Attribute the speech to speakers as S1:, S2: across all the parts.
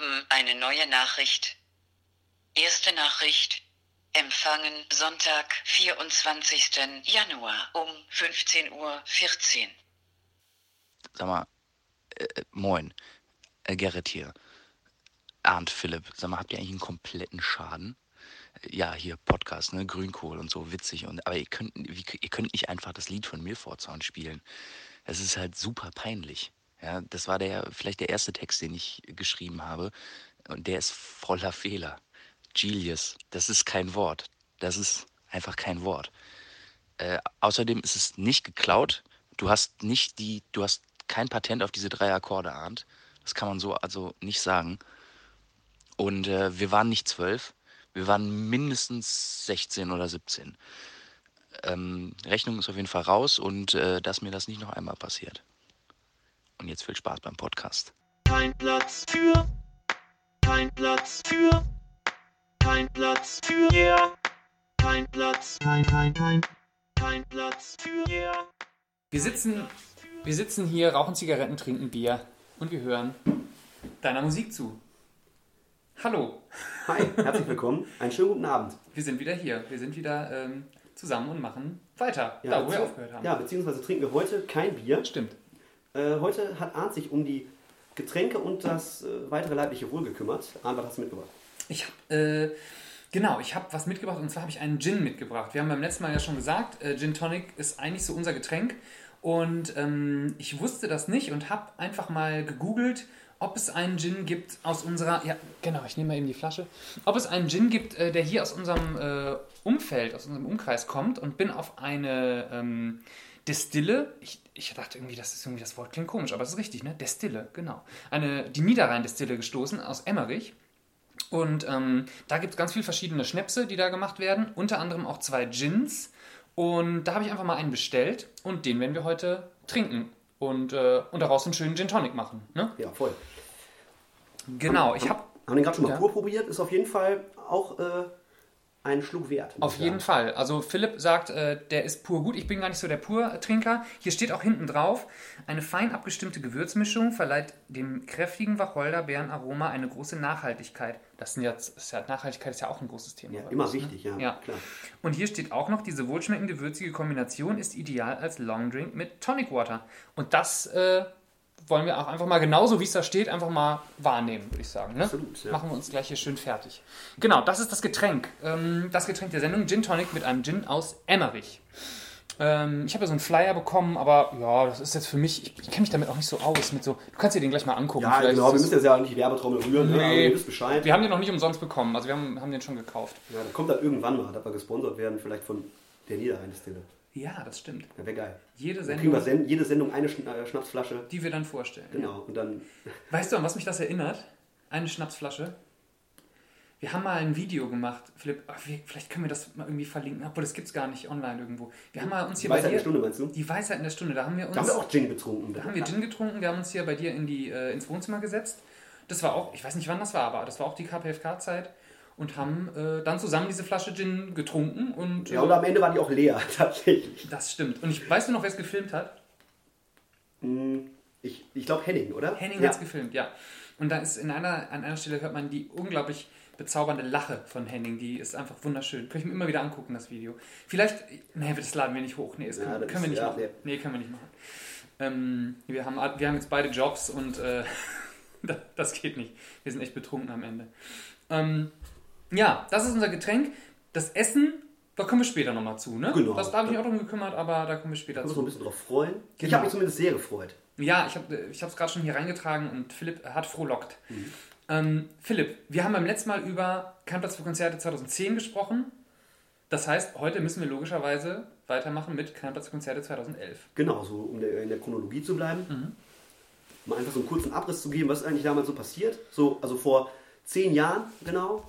S1: haben eine neue Nachricht. Erste Nachricht. Empfangen Sonntag, 24. Januar um 15.14 Uhr.
S2: Sag mal, äh, äh, moin, äh, Gerrit hier. Arndt Philipp, sag mal, habt ihr eigentlich einen kompletten Schaden? Äh, Ja, hier Podcast, ne, Grünkohl und so, witzig. Und, aber ihr könnt, ihr könnt nicht einfach das Lied von Milfordsound spielen. Es ist halt super peinlich. Ja, das war der, vielleicht der erste Text, den ich geschrieben habe. Und der ist voller Fehler. Genius, das ist kein Wort. Das ist einfach kein Wort. Äh, außerdem ist es nicht geklaut. Du hast nicht die, du hast kein Patent auf diese drei Akkorde, Arndt. Das kann man so also nicht sagen. Und äh, wir waren nicht zwölf, wir waren mindestens 16 oder 17. Ähm, Rechnung ist auf jeden Fall raus und äh, dass mir das nicht noch einmal passiert. Und jetzt viel Spaß beim Podcast.
S3: Kein Platz für, kein Platz für, kein Platz für, yeah. kein Platz, kein, kein, kein, kein Platz für, yeah.
S4: Wir sitzen, wir sitzen hier, rauchen Zigaretten, trinken Bier und wir hören deiner Musik zu. Hallo,
S5: Hi, herzlich willkommen. Einen schönen guten Abend.
S4: wir sind wieder hier. Wir sind wieder ähm, zusammen und machen weiter, da wo wir aufgehört haben.
S5: Ja, beziehungsweise trinken wir heute kein Bier.
S4: Stimmt.
S5: Äh, heute hat Arndt sich um die Getränke und das äh, weitere leibliche Wohl gekümmert. Arndt, was hast du mitgebracht?
S4: Ich habe, äh, genau, ich habe was mitgebracht und zwar habe ich einen Gin mitgebracht. Wir haben beim letzten Mal ja schon gesagt, äh, Gin Tonic ist eigentlich so unser Getränk und ähm, ich wusste das nicht und habe einfach mal gegoogelt, ob es einen Gin gibt aus unserer, ja genau, ich nehme mal eben die Flasche, ob es einen Gin gibt, äh, der hier aus unserem äh, Umfeld, aus unserem Umkreis kommt und bin auf eine ähm, Destille, ich, ich dachte irgendwie, das ist irgendwie, das Wort klingt komisch, aber es ist richtig, ne? Destille, genau. Eine, die Niederrhein-Destille gestoßen aus Emmerich. Und ähm, da gibt es ganz viele verschiedene Schnäpse, die da gemacht werden. Unter anderem auch zwei Gins. Und da habe ich einfach mal einen bestellt. Und den werden wir heute trinken. Und, äh, und daraus einen schönen Gin Tonic machen. Ne?
S5: Ja, voll.
S4: Genau, ich habe
S5: Haben den gerade schon mal
S4: Ja.
S5: pur probiert. Ist auf jeden Fall auch äh, einen Schluck wert.
S4: auf jeden
S5: sagen.
S4: Fall. Also Philipp sagt, äh, der ist pur gut. Ich bin gar nicht so der Pur-Trinker. Hier steht auch hinten drauf, eine fein abgestimmte Gewürzmischung verleiht dem kräftigen Wacholderbeerenaroma eine große Nachhaltigkeit. Das sind jetzt, ist ja, Nachhaltigkeit ist ja auch ein großes Thema.
S5: Ja, immer
S4: uns, ne?
S5: wichtig, ja,
S4: ja.
S5: klar.
S4: Und hier steht auch noch, diese wohlschmeckende, würzige Kombination ist ideal als Longdrink mit Tonic Water. Und das äh, wollen wir auch einfach mal genauso, wie es da steht, einfach mal wahrnehmen, würde ich sagen. Ne?
S5: Absolut, ja.
S4: Machen wir uns gleich hier schön fertig. Genau, das ist das Getränk. Ähm, das Getränk der Sendung, Gin Tonic mit einem Gin aus Emmerich. Ähm, ich habe ja so einen Flyer bekommen, aber ja, das ist jetzt für mich, ich, ich kenne mich damit auch nicht so aus. Mit so, du kannst dir den gleich mal angucken.
S5: Ja,
S4: Vielleicht
S5: genau. Wir müssen jetzt ja nicht die Werbetrommel rühren. Ne? Aber
S4: Nee.
S5: wisst Bescheid.
S4: wir haben den noch nicht umsonst bekommen, also wir haben, haben den schon gekauft.
S5: Ja, da kommt dann irgendwann mal, dass wir gesponsert werden, vielleicht von der Niederrhein-Destille.
S4: Ja, das stimmt.
S5: Ja, wäre geil.
S4: Jede
S5: Dann kriegen wir
S4: Sendung,
S5: jede Sendung eine äh, Schnapsflasche.
S4: die wir dann vorstellen. ja.
S5: Genau. Und dann
S4: Weißt du, an was mich das erinnert? Eine Schnapsflasche. Wir haben mal ein Video gemacht, Philipp. Ach, vielleicht können wir das mal irgendwie verlinken, obwohl das gibt es gar nicht online irgendwo. Wir haben mal uns
S5: die
S4: hier bei
S5: Weisheit
S4: dir.
S5: der Stunde, meinst du?
S4: Die Weisheit in der Stunde. Da haben wir uns.
S5: Da haben wir auch Gin getrunken.
S4: da haben wir Gin getrunken. Wir haben uns hier bei dir in die, äh, ins Wohnzimmer gesetzt. Das war auch, ich weiß nicht wann das war, aber das war auch die KPFK-Zeit. Und haben äh, dann zusammen diese Flasche Gin getrunken. Und,
S5: Ja, und am Ende war die auch leer, tatsächlich.
S4: das stimmt. Und ich weißt du noch, wer es gefilmt hat?
S5: Ich, ich glaube Henning, oder?
S4: Henning
S5: ja.
S4: hat es gefilmt, ja. Und da ist in einer, an einer Stelle hört man die unglaublich bezaubernde Lache von Henning. Die ist einfach wunderschön. Kann ich mir immer wieder angucken, das Video. Vielleicht, nee, das laden wir nicht hoch. Nee, das
S5: Ja,
S4: können,
S5: das
S4: können wir nicht
S5: ja,
S4: machen.
S5: nee.
S4: Nee, können wir nicht machen. Ähm, wir, haben, wir haben jetzt beide Jobs und äh, das- das geht nicht. Wir sind echt betrunken am Ende. Ähm, ja, das ist unser Getränk. Das Essen, da kommen wir später nochmal zu, ne?
S5: Genau.
S4: Das, da habe ich mich auch drum gekümmert, aber da kommen wir später
S5: Da muss
S4: zu.
S5: man ein bisschen drauf freuen. Ich
S4: Genau.
S5: habe mich zumindest sehr gefreut.
S4: Ja, ich habe es gerade schon hier reingetragen und Philipp hat frohlockt.
S5: Mhm.
S4: Ähm, Philipp, wir haben beim letzten Mal über Kein Platz für Konzerte 2010 gesprochen. Das heißt, heute müssen wir logischerweise weitermachen mit Kein Platz für Konzerte 2011.
S5: Genau, so um in der Chronologie zu bleiben.
S4: Mhm.
S5: Mal einfach so einen kurzen Abriss zu geben, was ist eigentlich damals so passiert. So, also vor zehn Jahren, genau.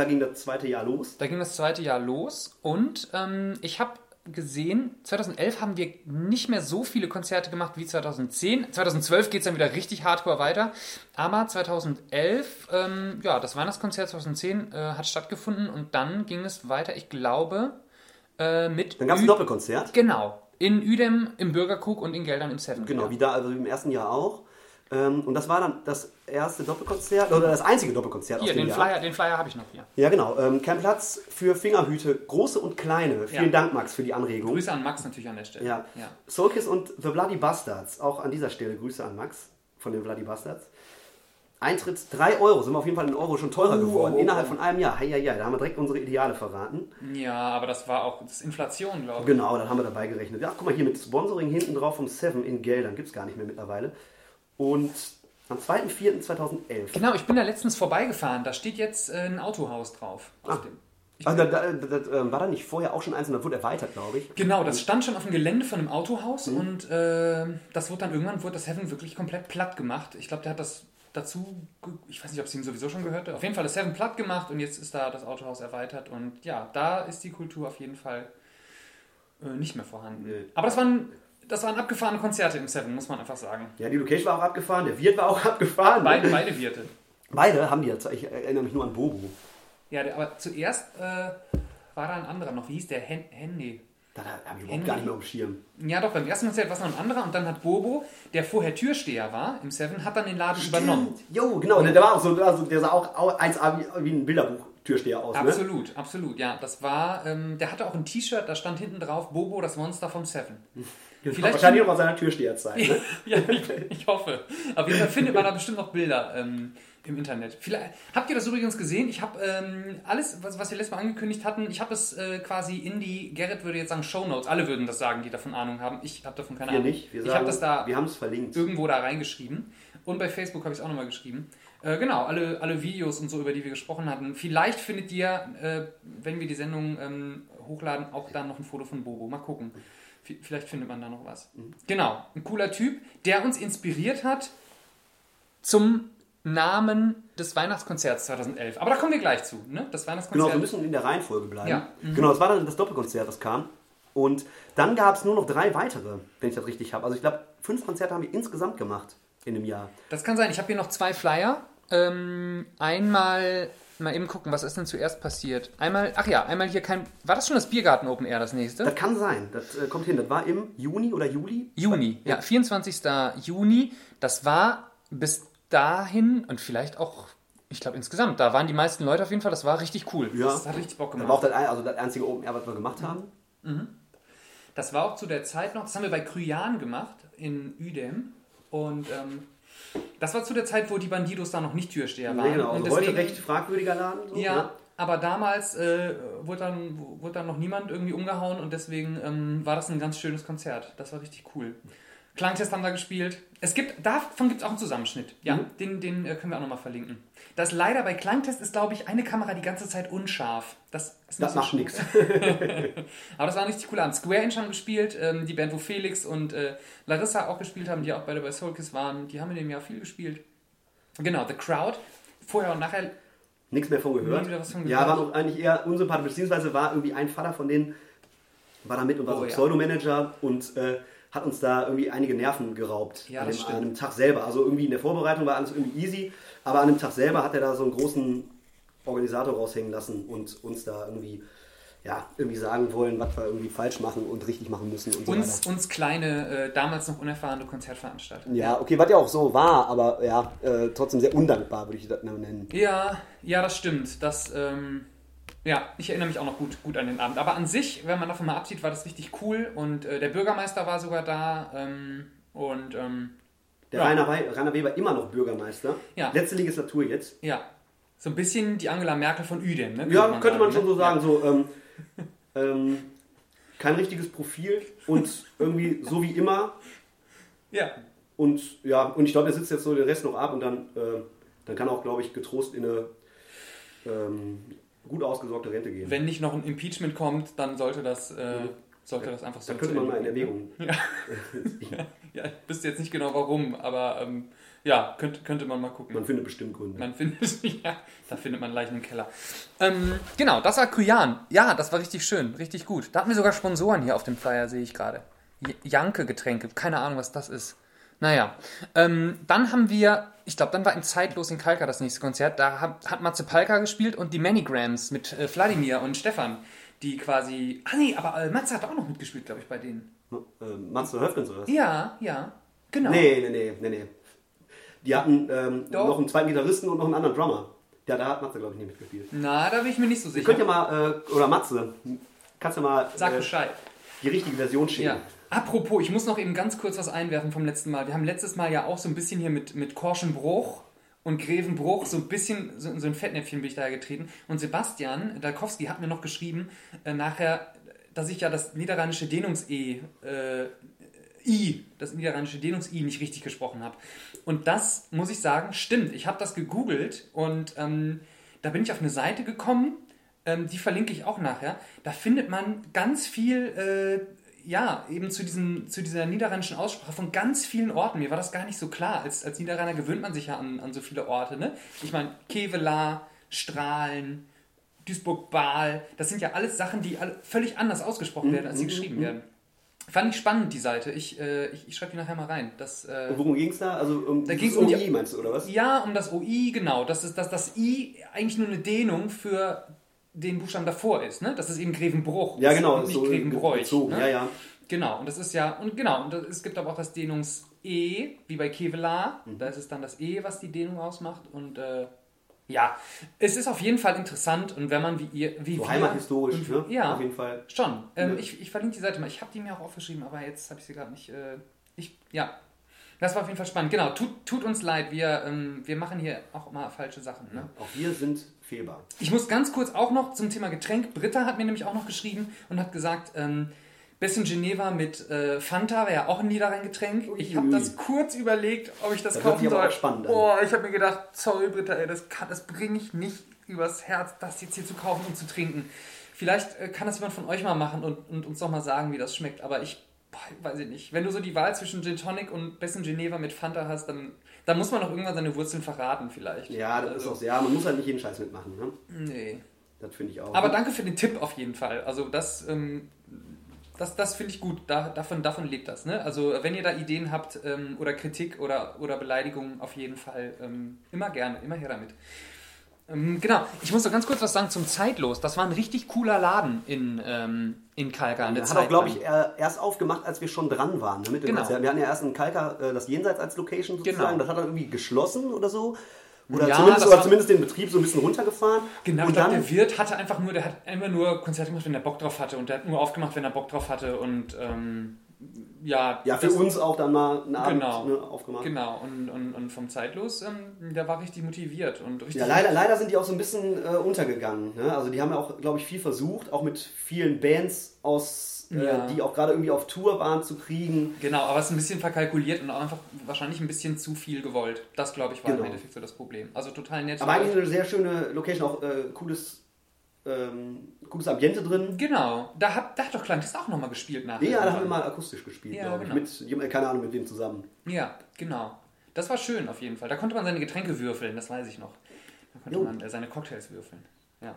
S5: Da ging das zweite Jahr los.
S4: Da ging das zweite Jahr los und ähm, ich habe gesehen, 2011 haben wir nicht mehr so viele Konzerte gemacht wie 2010. 2012 geht es dann wieder richtig hardcore weiter. Aber 2011, ähm, ja, das Weihnachtskonzert 2010 äh, hat stattgefunden und dann ging es weiter, ich glaube, äh, mit.
S5: Dann gab es ein Doppelkonzert.
S4: Genau. In Udem, im Bürgerkrug und in Geldern im Seven.
S5: Genau,
S4: ja.
S5: wie da, also im ersten Jahr auch. Ähm, und das war dann das erste Doppelkonzert, oder das einzige Doppelkonzert
S4: Hier,
S5: aus dem
S4: den
S5: Jahr.
S4: Flyer, den Flyer habe ich noch hier.
S5: Ja, genau. Ähm, kein Platz für Fingerhüte, große und kleine. Vielen
S4: Ja.
S5: Dank, Max, für die Anregung.
S4: Grüße an Max natürlich an der Stelle.
S5: Ja.
S4: ja.
S5: Soulkiss und The Bloody Bastards. Auch an dieser Stelle Grüße an Max von den Bloody Bastards. Eintritt 3 Euro. Sind wir auf jeden Fall in Euro schon teurer
S4: Oh,
S5: geworden.
S4: oh, oh.
S5: Innerhalb von einem Jahr. Hei, hei. Da haben wir direkt unsere Ideale verraten.
S4: Ja, aber das war auch das Inflation, glaube ich.
S5: Genau, dann haben wir dabei gerechnet. Ja, guck mal hier mit Sponsoring hinten drauf vom Seven in Geldern. Gibt es gar nicht mehr mittlerweile. Und am 2.4.2011.
S4: Genau, ich bin da letztens vorbeigefahren. Da steht jetzt äh, ein Autohaus drauf. Auf
S5: Ah.
S4: dem-
S5: Also, da, da, da, da, war da nicht vorher auch schon eins und das wurde erweitert, glaube ich.
S4: Genau, das stand schon auf dem Gelände von einem Autohaus
S5: Mhm.
S4: und äh, das wurde dann irgendwann wurde das Heaven wirklich komplett platt gemacht. Ich glaube, der hat das dazu, ich weiß nicht, ob es ihm sowieso schon gehörte. Auf jeden Fall das Heaven platt gemacht und jetzt ist da das Autohaus erweitert und ja, da ist die Kultur auf jeden Fall äh, nicht mehr vorhanden.
S5: Nee.
S4: Aber das waren, das waren abgefahrene Konzerte im Seven, muss man einfach sagen.
S5: Ja, die Location war auch abgefahren, der Wirt war auch abgefahren.
S4: Beide, beide Wirte.
S5: Beide haben die jetzt. Ich erinnere mich nur an Bobo.
S4: Ja, der, aber zuerst äh, war da ein anderer noch. Wie hieß der? Hen Henry.
S5: Da habe ich überhaupt gar nicht mehr auf dem Schirm.
S4: Ja, doch, beim ersten Konzert war es noch ein anderer und dann hat Bobo, der vorher Türsteher war im Seven, hat dann den Laden übernommen.
S5: Jo, genau. Der, der war auch so, also der sah auch au- 1A wie, ein Bilderbuch-Türsteher aus. Ne?
S4: Absolut, absolut, ja. Das war, ähm, der hatte auch ein T-Shirt, da stand hinten drauf Bobo, das Monster vom Seven. Vielleicht-
S5: wahrscheinlich noch aus seiner Türsteherzeit. Ne?
S4: ja, ich, ich hoffe. Auf jeden Fall findet man da bestimmt noch Bilder ähm, im Internet. Vielleicht, habt ihr das übrigens gesehen? Ich habe ähm, alles, was, was wir letztes Mal angekündigt hatten, ich habe es äh, quasi in die, Gerrit würde jetzt sagen Shownotes, alle würden das sagen, die davon Ahnung haben. Ich habe davon keine
S5: Wir
S4: Ahnung.
S5: nicht. Wir
S4: ich
S5: sagen,
S4: habe das da
S5: wir haben es verlinkt.
S4: irgendwo da reingeschrieben. Und bei Facebook habe ich es auch nochmal geschrieben. Äh, genau, alle, alle Videos und so, über die wir gesprochen hatten. Vielleicht findet ihr, äh, wenn wir die Sendung ähm, hochladen, auch dann noch ein Foto von Bobo. Mal gucken. Vielleicht findet man da noch was. Genau, ein cooler Typ, der uns inspiriert hat zum Namen des Weihnachtskonzerts 2011. Aber da kommen wir gleich zu. Ne? Das
S5: Genau,
S4: Weihnachtskonzert.
S5: wir müssen in der Reihenfolge bleiben.
S4: Ja. Mhm.
S5: Genau, das war dann das Doppelkonzert, das kam. Und dann gab es nur noch drei weitere, wenn ich das richtig habe. Also ich glaube, fünf Konzerte haben wir insgesamt gemacht in einem Jahr.
S4: Das kann sein. Ich habe hier noch zwei Flyer. Ähm, einmal, mal eben gucken, was ist denn zuerst passiert? Einmal, ach ja, einmal hier kein. War das schon das Biergarten Open Air, das nächste?
S5: Das kann sein, das äh, kommt hin. Das war im Juni oder Juli.
S4: Juni, ja, 24. Juni. Das war bis dahin und vielleicht auch, ich glaube insgesamt, da waren die meisten Leute auf jeden Fall. Das war richtig cool.
S5: Ja.
S4: Das hat richtig Bock
S5: Das war auch
S4: gemacht.
S5: das, also das einzige Open Air, was wir gemacht haben.
S4: Das war auch zu der Zeit noch, das haben wir bei Kryan gemacht in Udem. Und ähm, das war zu der Zeit, wo die Bandidos da noch nicht Türsteher waren.
S5: Nee, genau,
S4: und
S5: also heute recht fragwürdiger Laden. So,
S4: Ja,
S5: ne?
S4: aber damals äh, wurde, dann, wurde dann noch niemand irgendwie umgehauen und deswegen ähm, war das ein ganz schönes Konzert. Das war richtig cool. Klangtest haben da gespielt. Es gibt, davon gibt es auch einen Zusammenschnitt. Ja,
S5: Mhm.
S4: den, den äh, können wir auch nochmal verlinken. Das leider bei Klangtest ist, glaube ich, eine Kamera die ganze Zeit unscharf. Das, ist
S5: Das macht nichts.
S4: Aber das war richtig cooler Abend. Square Inch haben gespielt, ähm, die Band, wo Felix und äh, Larissa auch gespielt haben, die auch beide bei Soulkiss waren. Die haben in dem Jahr viel gespielt. Genau, The Crowd. Vorher und nachher
S5: Nichts mehr von gehört.
S4: Von
S5: Ja,
S4: gehört.
S5: war noch eigentlich eher unsympathisch, beziehungsweise war irgendwie ein Vater von denen, war da mit und war
S4: Oh,
S5: so
S4: ja.
S5: Pseudomanager und äh, hat uns da irgendwie einige Nerven geraubt
S4: Ja,
S5: an, dem, an dem Tag selber. Also irgendwie in der Vorbereitung war alles irgendwie easy, aber an dem Tag selber hat er da so einen großen Organisator raushängen lassen und uns da irgendwie, ja, irgendwie sagen wollen, was wir irgendwie falsch machen und richtig machen müssen und so
S4: uns,
S5: weiter.
S4: uns kleine, äh, damals noch unerfahrene Konzertveranstalter.
S5: Ja, okay, was ja auch so war, aber ja, äh, trotzdem sehr undankbar, würde ich das nennen.
S4: Ja, ja, das stimmt. Das, ähm, ja, ich erinnere mich auch noch gut, gut an den Abend. Aber an sich, wenn man davon mal absieht, war das richtig cool und äh, der Bürgermeister war sogar da ähm, und ähm,
S5: Der
S4: Ja.
S5: Rainer, Wei- Rainer Weber immer noch Bürgermeister.
S4: Ja.
S5: Letzte Legislatur jetzt.
S4: ja, so ein bisschen die Angela Merkel von Udem, ne?
S5: Ja, könnte man schon
S4: ne?
S5: so sagen. So, ähm, ähm, kein richtiges Profil und irgendwie so wie immer.
S4: Ja.
S5: Und ja, und ich glaube, er sitzt jetzt so den Rest noch ab und dann, äh, dann kann auch, glaube ich, getrost in eine ähm, gut ausgesorgte Rente gehen.
S4: Wenn nicht noch ein Impeachment kommt, dann sollte das, äh, sollte das einfach so
S5: da könnte man mal in
S4: Ende
S5: Erwägung.
S4: gehen. Ja, ich wüsste jetzt nicht genau warum, aber ähm, ja, könnte, könnte man mal gucken.
S5: Man findet bestimmt Gründe.
S4: Man findet, ja, da findet man Leichen im Keller. Ähm, genau, das war Kuyan. Ja, das war richtig schön, richtig gut. Da hatten wir sogar Sponsoren hier auf dem Flyer, sehe ich gerade. Janke-Getränke, keine Ahnung, was das ist. Naja, ähm, dann haben wir, ich glaube, dann war im Zeitlos in Kalka das nächste Konzert. Da hat, hat Matze Palka gespielt und die Manigrams mit äh, Wladimir und Stefan, die quasi. Ah, nee, aber äh, Matze hat auch noch mitgespielt, glaube ich, bei denen.
S5: Ähm, Matze Höfgens oder was?
S4: Ja, ja, genau.
S5: Nee, nee, nee, nee, nee. Die hatten ähm, noch einen zweiten Gitarristen und noch einen anderen Drummer. Ja, da hat Matze, glaube ich, nicht mitgespielt.
S4: Na, da bin ich mir nicht so
S5: Ihr
S4: sicher.
S5: könnt ja mal, äh, oder Matze, kannst du mal
S4: Sag
S5: äh,
S4: Bescheid.
S5: die richtige Version schicken.
S4: Ja. Apropos, ich muss noch eben ganz kurz was einwerfen vom letzten Mal. Wir haben letztes Mal ja auch so ein bisschen hier mit, mit Korschenbruch und Grevenbruch, so ein bisschen, so, so ein Fettnäpfchen bin ich da getreten. Und Sebastian Dalkowski hat mir noch geschrieben, äh, nachher, dass ich ja das niederrheinische Dehnungs-E, äh, I, das niederrheinische Dehnungs-I nicht richtig gesprochen habe. Und das, muss ich sagen, stimmt. Ich habe das gegoogelt und ähm, da bin ich auf eine Seite gekommen, ähm, die verlinke ich auch nachher. Da findet man ganz viel, äh, ja, eben zu, diesem, zu dieser niederrheinischen Aussprache von ganz vielen Orten. Mir war das gar nicht so klar. Als, als Niederrheiner gewöhnt man sich ja an, an so viele Orte. Ne? Ich meine, Kevela, Strahlen, Duisburg-Baal, das sind ja alles Sachen, die alle völlig anders ausgesprochen werden, als sie geschrieben werden. Fand ich spannend, die Seite. Ich, äh, ich, ich schreibe die nachher mal rein. Das, äh,
S5: worum ging es da? Also um
S4: Da ging's um die-
S5: OI, meinst du, oder was?
S4: ja, um das OI, genau. Das ist, dass das I eigentlich nur eine Dehnung für den Buchstaben davor ist. Ne? Das ist eben Grevenbruch.
S5: Ja, genau,
S4: ist nicht
S5: so
S4: Grevenbräuch. Ne?
S5: Ja, ja.
S4: Genau, und das ist ja, und genau, und das, es gibt aber auch das Dehnungs-E, wie bei Kevlar.
S5: Mhm.
S4: Da ist es dann das E, was die Dehnung ausmacht. Und äh, ja, es ist auf jeden Fall interessant. Und wenn man wie ihr, wie
S5: So
S4: wir,
S5: heimathistorisch,
S4: und,
S5: ne?
S4: Ja,
S5: Auf jeden Fall.
S4: Schon. Ähm,
S5: Ja.
S4: ich, ich verlinke die Seite mal. Ich habe die mir auch aufgeschrieben, aber jetzt habe ich sie gerade nicht. Äh, ich, ja. Das war auf jeden Fall spannend. Genau, tut, tut uns leid. Wir, ähm, wir machen hier auch immer falsche Sachen. Ne?
S5: Auch wir sind fehlbar.
S4: Ich muss ganz kurz auch noch zum Thema Getränk. Britta hat mir nämlich auch noch geschrieben und hat gesagt, ähm, Bessin Geneva mit äh, Fanta wäre ja auch ein Niederrhein-Getränk. Ich habe das kurz überlegt, ob ich das,
S5: Das
S4: kaufen soll.
S5: spannend an.
S4: Oh, ich habe mir gedacht, sorry Britta, ey, das, kann- das bringe ich nicht übers Herz, das jetzt hier zu kaufen und zu trinken. Vielleicht äh, kann das jemand von euch mal machen und, und uns doch mal sagen, wie das schmeckt. Aber ich boah, weiß ich nicht. Wenn du so die Wahl zwischen Gin Tonic und Bessin Geneva mit Fanta hast, dann, dann muss man doch irgendwann seine Wurzeln verraten vielleicht.
S5: Ja, das
S4: Also,
S5: ist auch, ja, man muss halt nicht jeden Scheiß mitmachen, ne?
S4: Nee.
S5: Das finde ich auch.
S4: Aber danke für den Tipp auf jeden Fall. Also das, ähm, das, das finde ich gut. Da, davon, davon lebt das. Ne? Also wenn ihr da Ideen habt ähm, oder Kritik oder, oder Beleidigungen, auf jeden Fall ähm, immer gerne, immer her damit. Ähm, genau, ich muss noch ganz kurz was sagen zum Zeitlos. Das war ein richtig cooler Laden in, ähm, in Kalka. eine
S5: hat auch, glaube ich, erst aufgemacht, als wir schon dran waren. Ne,
S4: Genau.
S5: Wir hatten ja erst in Kalka äh, das Jenseits als Location sozusagen.
S4: Genau.
S5: Das hat dann irgendwie geschlossen oder so. Oder,
S4: Ja,
S5: zumindest, oder zumindest den Betrieb so ein bisschen runtergefahren.
S4: Genau,
S5: und
S4: glaube,
S5: dann,
S4: der Wirt hatte einfach nur, der hat immer nur Konzerte gemacht, wenn er Bock drauf hatte. Und der hat nur aufgemacht, wenn er Bock drauf hatte. Und ähm, ja,
S5: ja, für uns auch dann mal einen Abend
S4: Genau.
S5: ne, aufgemacht.
S4: Genau, und, und, und vom Zeitlos, ähm, der war richtig motiviert und richtig.
S5: Ja, leider, leider sind die auch so ein bisschen äh, untergegangen. Ne? Also die haben ja auch, glaube ich, viel versucht, auch mit vielen Bands aus, äh,
S4: Ja.
S5: die auch gerade irgendwie auf Tour waren, zu kriegen.
S4: Genau, aber es ist ein bisschen verkalkuliert und auch einfach wahrscheinlich ein bisschen zu viel gewollt. Das, glaube ich, war
S5: Genau.
S4: im Endeffekt so das Problem. Also total nett.
S5: Aber eigentlich eine sehr schöne Location, auch äh, cooles, ähm, cooles Ambiente drin.
S4: Genau, da hat, da hat doch Klangtest auch nochmal gespielt nachher.
S5: Ja, da haben wir mal akustisch gespielt,
S4: Ja,
S5: glaube ich.
S4: genau.
S5: Mit, jemand- keine Ahnung, mit wem zusammen.
S4: Ja, genau. Das war schön auf jeden Fall. Da konnte man seine Getränke würfeln, das weiß ich noch. Da konnte
S5: Jo.
S4: man äh, seine Cocktails würfeln. Ja,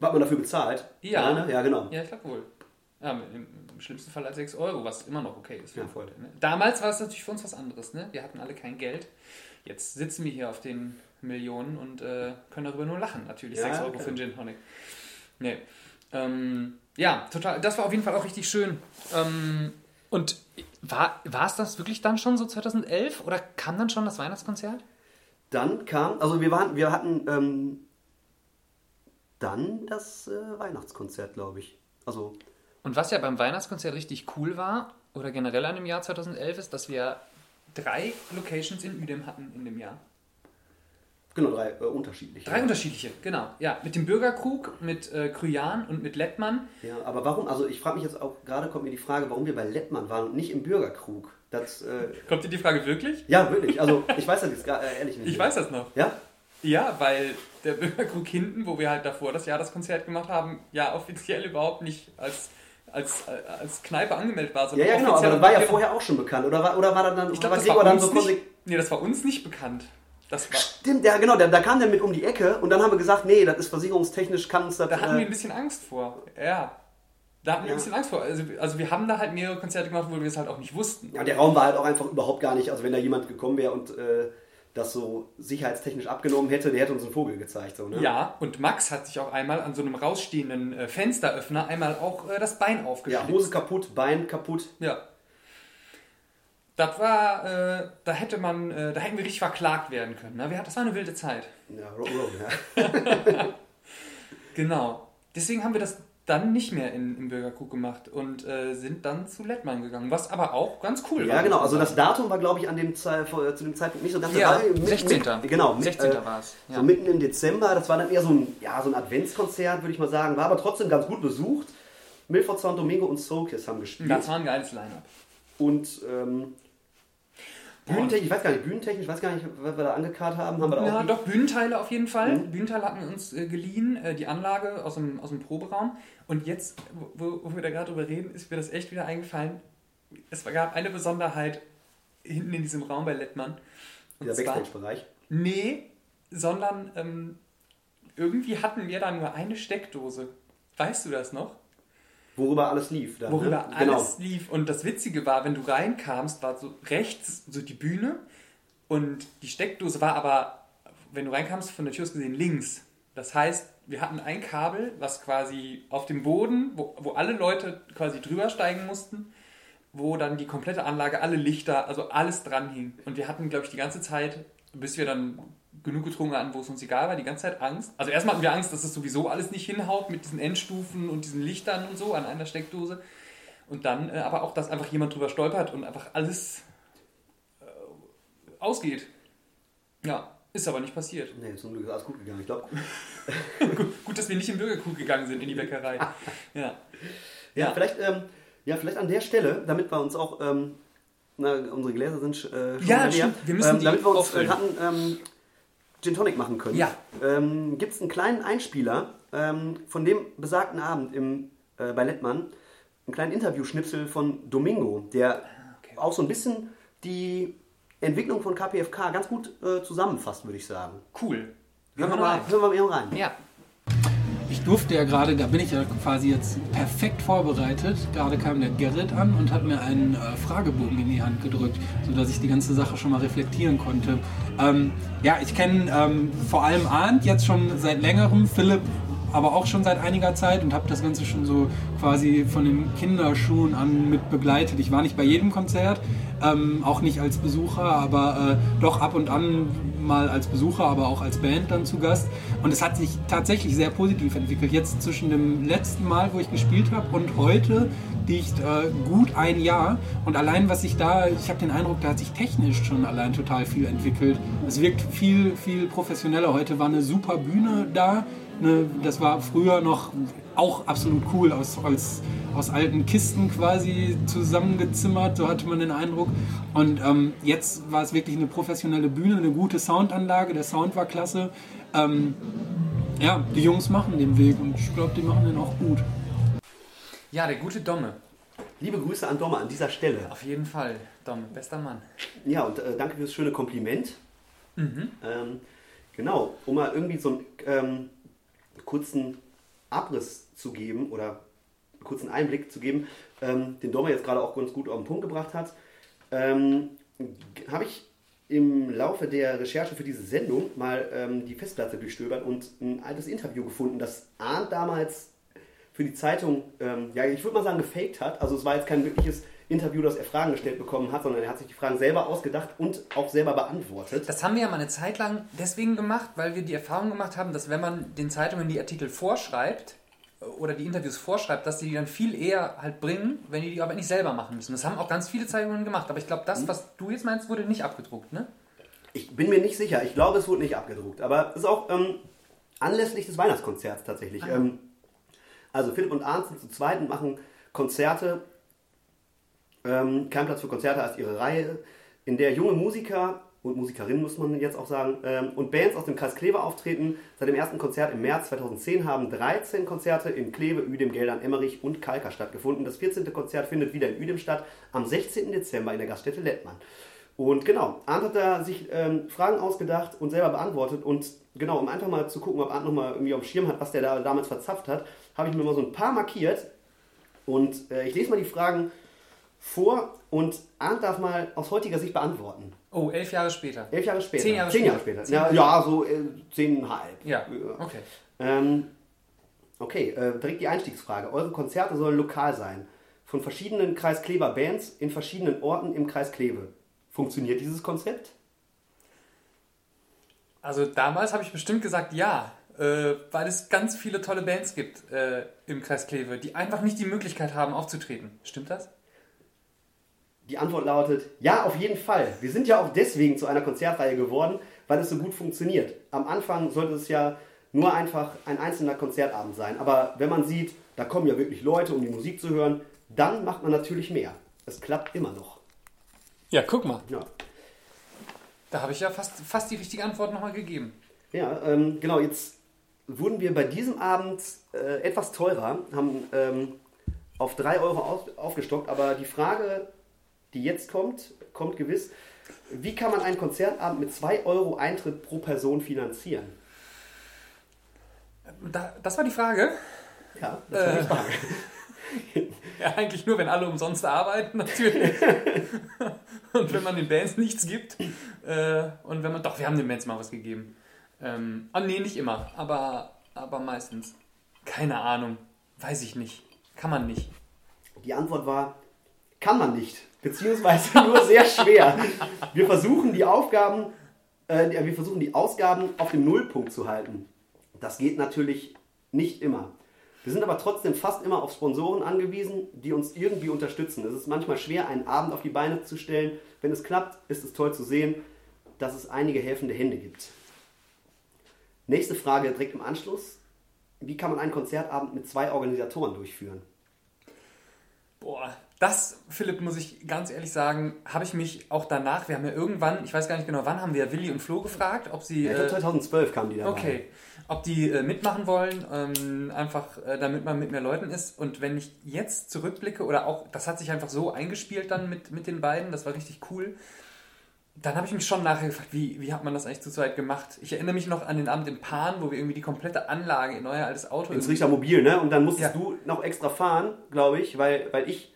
S5: Hat man dafür bezahlt?
S4: Ja.
S5: ne? ja genau.
S4: ja ich glaube wohl. Ja, im, im schlimmsten Fall als 6 Euro, was immer noch okay ist. für
S5: Ja, voll.
S4: Ne? Damals war es natürlich für uns was anderes. Ne? Wir hatten alle kein Geld. Jetzt sitzen wir hier auf den Millionen und äh, können darüber nur lachen. Natürlich
S5: Ja,
S4: 6 Euro
S5: klar.
S4: für einen Gin Tonic. Nee. Ähm, ja, total. Das war auf jeden Fall auch richtig schön. Ähm, und war es das wirklich dann schon so 2011 oder kam dann schon das Weihnachtskonzert?
S5: Dann kam, also wir waren, wir hatten ähm, dann das äh, Weihnachtskonzert, glaube ich. Also
S4: Und was ja beim Weihnachtskonzert richtig cool war, oder generell an dem Jahr 2011, ist, dass wir drei Locations in Uedem hatten in dem Jahr.
S5: Genau drei äh, unterschiedliche.
S4: Drei unterschiedliche, genau. Ja, mit dem Bürgerkrug, mit äh, Krüjan und mit Lettmann.
S5: Ja, aber warum? Also ich frage mich jetzt auch gerade kommt mir die Frage, warum wir bei Lettmann waren und nicht im Bürgerkrug. Das äh,
S4: Kommt dir die Frage wirklich?
S5: ja wirklich. Also ich weiß das jetzt gar äh, ehrlich nicht.
S4: Ich weiß das noch.
S5: Ja.
S4: Ja, weil der Bürgerkrug hinten, wo wir halt davor das Jahr das Konzert gemacht haben, ja offiziell überhaupt nicht als, als, äh, als Kneipe angemeldet war.
S5: Ja,
S4: sondern
S5: ja, genau, aber
S4: offiziell
S5: das war ja vorher auch schon bekannt. Oder war, oder war dann, dann
S4: Ich glaube,
S5: war
S4: das
S5: Gregor
S4: war
S5: dann
S4: uns
S5: so
S4: nicht, nee, das war uns nicht bekannt. Das war,
S5: Stimmt, ja genau, da, da kam der mit um die Ecke und dann haben wir gesagt, nee, das ist versicherungstechnisch, kann uns das...
S4: Da hatten wir
S5: äh,
S4: ein bisschen Angst vor. Ja. Da hatten wir
S5: Ja.
S4: ein bisschen Angst vor. Also, also wir haben da halt mehrere Konzerte gemacht, wo wir es halt auch nicht wussten.
S5: ja, der Raum war halt auch einfach überhaupt gar nicht, also wenn da jemand gekommen wäre und äh, das so sicherheitstechnisch abgenommen hätte, der hätte uns einen Vogel gezeigt. So, ne?
S4: Ja, und Max hat sich auch einmal an so einem rausstehenden äh, Fensteröffner einmal auch äh, das Bein
S5: Ja,
S4: aufgeschlitzt.
S5: Hose kaputt, Bein kaputt.
S4: Ja. Das war, äh, da hätte man, äh, da hätten wir richtig verklagt werden können. Ne? Das war eine wilde Zeit.
S5: Ja, Rock'n'Roll, ja.
S4: Genau. Deswegen haben wir das dann nicht mehr in, im Bürgerkrug gemacht und äh, sind dann zu Lettmann gegangen, was aber auch ganz cool war.
S5: Ja, genau. Also das. Datum war, glaube ich, an dem Ze vor- zu dem Zeitpunkt nicht so ganz
S4: Ja,
S5: dabei. Mit-
S4: 16.
S5: Mit, genau. Mit,
S4: 16.
S5: äh,
S4: war es. Ja.
S5: So mitten im Dezember. Das war dann eher so ein, ja, so ein Adventskonzert, würde ich mal sagen. War aber trotzdem ganz gut besucht. Milford Sound Domingo und Soulkiss haben gespielt.
S4: das war ein geiles Line-Up.
S5: Und ähm, Bühnentechnisch, ich weiß gar nicht, Bühnentechnisch, ich weiß gar nicht, was wir da angekarrt haben. Haben wir da
S4: Ja,
S5: auch
S4: doch, Bühnenteile auf jeden Fall.
S5: Mhm.
S4: Bühnenteile hatten wir uns äh, geliehen, äh, die Anlage aus dem, aus dem Proberaum. Und jetzt, wo, wo wir da gerade drüber reden, ist mir das echt wieder eingefallen. Es gab eine Besonderheit hinten in diesem Raum bei Lettmann. Und
S5: der Backstage-Bereich.
S4: Nee, sondern ähm, irgendwie hatten wir da nur eine Steckdose. Weißt du das noch?
S5: Worüber alles lief. Dann,
S4: Worüber
S5: ne?
S4: alles lief. Und das Witzige war, wenn du reinkamst, war so rechts so die Bühne und die Steckdose war aber, wenn du reinkamst, von der Tür aus gesehen links. Das heißt, wir hatten ein Kabel, was quasi auf dem Boden, wo, wo alle Leute quasi drüber steigen mussten, wo dann die komplette Anlage, alle Lichter, also alles dran hing. Und wir hatten, glaube ich, die ganze Zeit, bis wir dann genug getrunken hatten, wo es uns egal war, die ganze Zeit Angst. Also erstmal hatten wir Angst, dass es sowieso alles nicht hinhaut mit diesen Endstufen und diesen Lichtern und so an einer Steckdose. Und dann äh, aber auch, dass einfach jemand drüber stolpert und einfach alles äh, ausgeht. Ja, ist aber nicht passiert.
S5: Nee, zum Glück ist alles gut gegangen. Ich glaube,
S4: gut, gut, dass wir nicht im Bürgerkrug gegangen sind in die Bäckerei. Ja.
S5: Ja,
S4: Ja.
S5: Vielleicht, ähm, ja, vielleicht an der Stelle, damit wir uns auch, ähm, na, unsere Gläser sind äh, schon
S4: Ja,
S5: leer.
S4: Wir müssen
S5: ähm,
S4: die
S5: damit wir uns äh, hatten, ähm, Gin Tonic machen können,
S4: Ja.
S5: ähm, gibt es einen kleinen Einspieler ähm, von dem besagten Abend im, äh, bei Lettmann, einen kleinen Interviewschnipsel von Domingo, der
S4: Ah, okay.
S5: auch so ein bisschen die Entwicklung von KPFK ganz gut äh, zusammenfasst, würde ich sagen.
S4: Cool.
S5: Hören wir mal, hören wir mal eben rein.
S4: Ja.
S6: Ich durfte ja gerade, da bin ich ja quasi jetzt perfekt vorbereitet. Gerade kam der Gerrit an und hat mir einen äh, Fragebogen in die Hand gedrückt, sodass ich die ganze Sache schon mal reflektieren konnte. Ähm, ja, ich kenne ähm, vor allem Arndt jetzt schon seit längerem, Philipp aber auch schon seit einiger Zeit und habe das Ganze schon so quasi von den Kinderschuhen an mit begleitet. Ich war nicht bei jedem Konzert, ähm, auch nicht als Besucher, aber äh, doch ab und an mal als Besucher, aber auch als Band dann zu Gast. Und es hat sich tatsächlich sehr positiv entwickelt. Jetzt zwischen dem letzten Mal, wo ich gespielt habe, und heute liegt äh, gut ein Jahr. Und allein was sich da, ich habe den Eindruck, da hat sich technisch schon allein total viel entwickelt. Es wirkt viel, viel professioneller. Heute war eine super Bühne da. Ne, das war früher noch auch absolut cool aus, als, aus alten Kisten quasi zusammengezimmert, so hatte man den Eindruck. Und ähm, jetzt war es wirklich eine professionelle Bühne, eine gute Soundanlage, der Sound war klasse. Ähm, ja, die Jungs machen den Weg und ich glaube, die machen den auch gut.
S4: Ja, der gute Domme.
S5: Liebe Grüße an Dommer an dieser Stelle.
S4: Auf jeden Fall. Domme, bester Mann.
S5: Ja, und äh, danke für das schöne Kompliment. Ähm, genau, um mal irgendwie so einen ähm, kurzen Abriss zu geben oder einen kurzen Einblick zu geben, ähm, den Dommer jetzt gerade auch ganz gut auf den Punkt gebracht hat, ähm, habe ich im Laufe der Recherche für diese Sendung mal ähm, die Festplatte durchstöbert und ein altes Interview gefunden, das Arndt damals für die Zeitung, ähm, ja, ich würde mal sagen, gefaked hat. Also es war jetzt kein wirkliches Interview, dass er Fragen gestellt bekommen hat, sondern er hat sich die Fragen selber ausgedacht und auch selber beantwortet.
S4: Das haben wir ja mal eine Zeit lang deswegen gemacht, weil wir die Erfahrung gemacht haben, dass wenn man den Zeitungen die Artikel vorschreibt äh, oder die Interviews vorschreibt, dass die die dann viel eher halt bringen, wenn die die aber nicht selber machen müssen. Das haben auch ganz viele Zeitungen gemacht. Aber ich glaube, das, was du jetzt meinst, wurde nicht abgedruckt, ne?
S5: Ich bin mir nicht sicher. Ich glaube, es wurde nicht abgedruckt. Aber es ist auch ähm, anlässlich des Weihnachtskonzerts tatsächlich. Ähm, also Philipp und Arndt sind zu zweit und machen Konzerte. Ähm, kein Platz für Konzerte als ihre Reihe, in der junge Musiker und Musikerinnen, muss man jetzt auch sagen, ähm, und Bands aus dem Kreis Kleve auftreten. Seit dem ersten Konzert im März 2010 haben 13 Konzerte in Kleve, Uedem, Geldern, Emmerich und Kalkar stattgefunden. Das 14. Konzert findet wieder in Uedem statt, am 16. Dezember in der Gaststätte Lettmann. Und genau, Arndt hat da sich ähm, Fragen ausgedacht und selber beantwortet. Und genau, um einfach mal zu gucken, ob Arndt nochmal irgendwie auf dem Schirm hat, was der da damals verzapft hat, habe ich mir mal so ein paar markiert. Und äh, ich lese mal die Fragen vor und Arndt darf mal aus heutiger Sicht beantworten.
S4: Oh, elf Jahre später.
S5: Elf Jahre später.
S4: Zehn Jahre
S5: Zehn Jahre
S4: später.
S5: später.
S4: Zehn
S5: ja,
S4: Jahre
S5: ja, so äh, zehneinhalb.
S4: Ja, okay.
S5: Ähm, okay, äh, direkt die Einstiegsfrage. Eure Konzerte sollen lokal sein. von verschiedenen Kreis Kleber Bands in verschiedenen Orten im Kreis Kleve. Funktioniert dieses Konzept?
S4: Also damals habe ich bestimmt gesagt ja, äh, weil es ganz viele tolle Bands gibt äh, im Kreis Kleve, die einfach nicht die Möglichkeit haben aufzutreten. Stimmt das?
S5: Die Antwort lautet, ja, auf jeden Fall. Wir sind ja auch deswegen zu einer Konzertreihe geworden, weil es so gut funktioniert. Am Anfang sollte es ja nur einfach ein einzelner Konzertabend sein. Aber wenn man sieht, da kommen ja wirklich Leute, um die Musik zu hören, dann macht man natürlich mehr. Es klappt immer noch.
S4: Ja, guck mal.
S5: Ja,
S4: Da habe ich ja fast, fast die richtige Antwort nochmal gegeben.
S5: ja ähm, genau, jetzt wurden wir bei diesem Abend äh, etwas teurer, haben ähm, auf 3 Euro auf, aufgestockt, aber die Frage, die jetzt kommt, kommt gewiss. Wie kann man einen Konzertabend mit 2 Euro Eintritt pro Person finanzieren?
S4: Da, das war die Frage.
S5: Ja, das war die Frage.
S4: Ja, eigentlich nur, wenn alle umsonst arbeiten, natürlich. und wenn man den Bands nichts gibt. Äh, und wenn man. Doch, wir haben den Bands mal was gegeben. Ähm, ah, nee, nicht immer, aber, aber meistens. Keine Ahnung. Weiß ich nicht. Kann man nicht.
S5: Die Antwort war, kann man nicht. Beziehungsweise nur sehr schwer. Wir versuchen die Aufgaben, äh, wir versuchen die Ausgaben auf dem Nullpunkt zu halten. Das geht natürlich nicht immer. Wir sind aber trotzdem fast immer auf Sponsoren angewiesen, die uns irgendwie unterstützen. Es ist manchmal schwer, einen Abend auf die Beine zu stellen. Wenn es klappt, ist es toll zu sehen, dass es einige helfende Hände gibt. Nächste Frage direkt im Anschluss. Wie kann man einen Konzertabend mit zwei Organisatoren durchführen?
S4: Boah, das, Philipp, muss ich ganz ehrlich sagen, habe ich mich auch danach, wir haben ja irgendwann, ich weiß gar nicht genau, wann haben wir Willi und Flo gefragt, ob sie.
S5: Ja, ich glaube
S4: äh,
S5: 2012 kamen die da
S4: Okay. Ob die äh, mitmachen wollen, ähm, einfach äh, damit man mit mehr Leuten ist. Und wenn ich jetzt zurückblicke, oder auch, das hat sich einfach so eingespielt dann mit, mit den beiden, das war richtig cool. Dann habe ich mich schon nachher gefragt, wie, wie hat man das eigentlich zu zweit gemacht? Ich erinnere mich noch an den Abend im Pan, wo wir irgendwie die komplette Anlage in euer altes Auto.
S5: ins
S4: irgendwie-
S5: Richter Mobil, ne? Und dann musstest
S4: Ja.
S5: du noch extra fahren, glaube ich, weil, weil ich.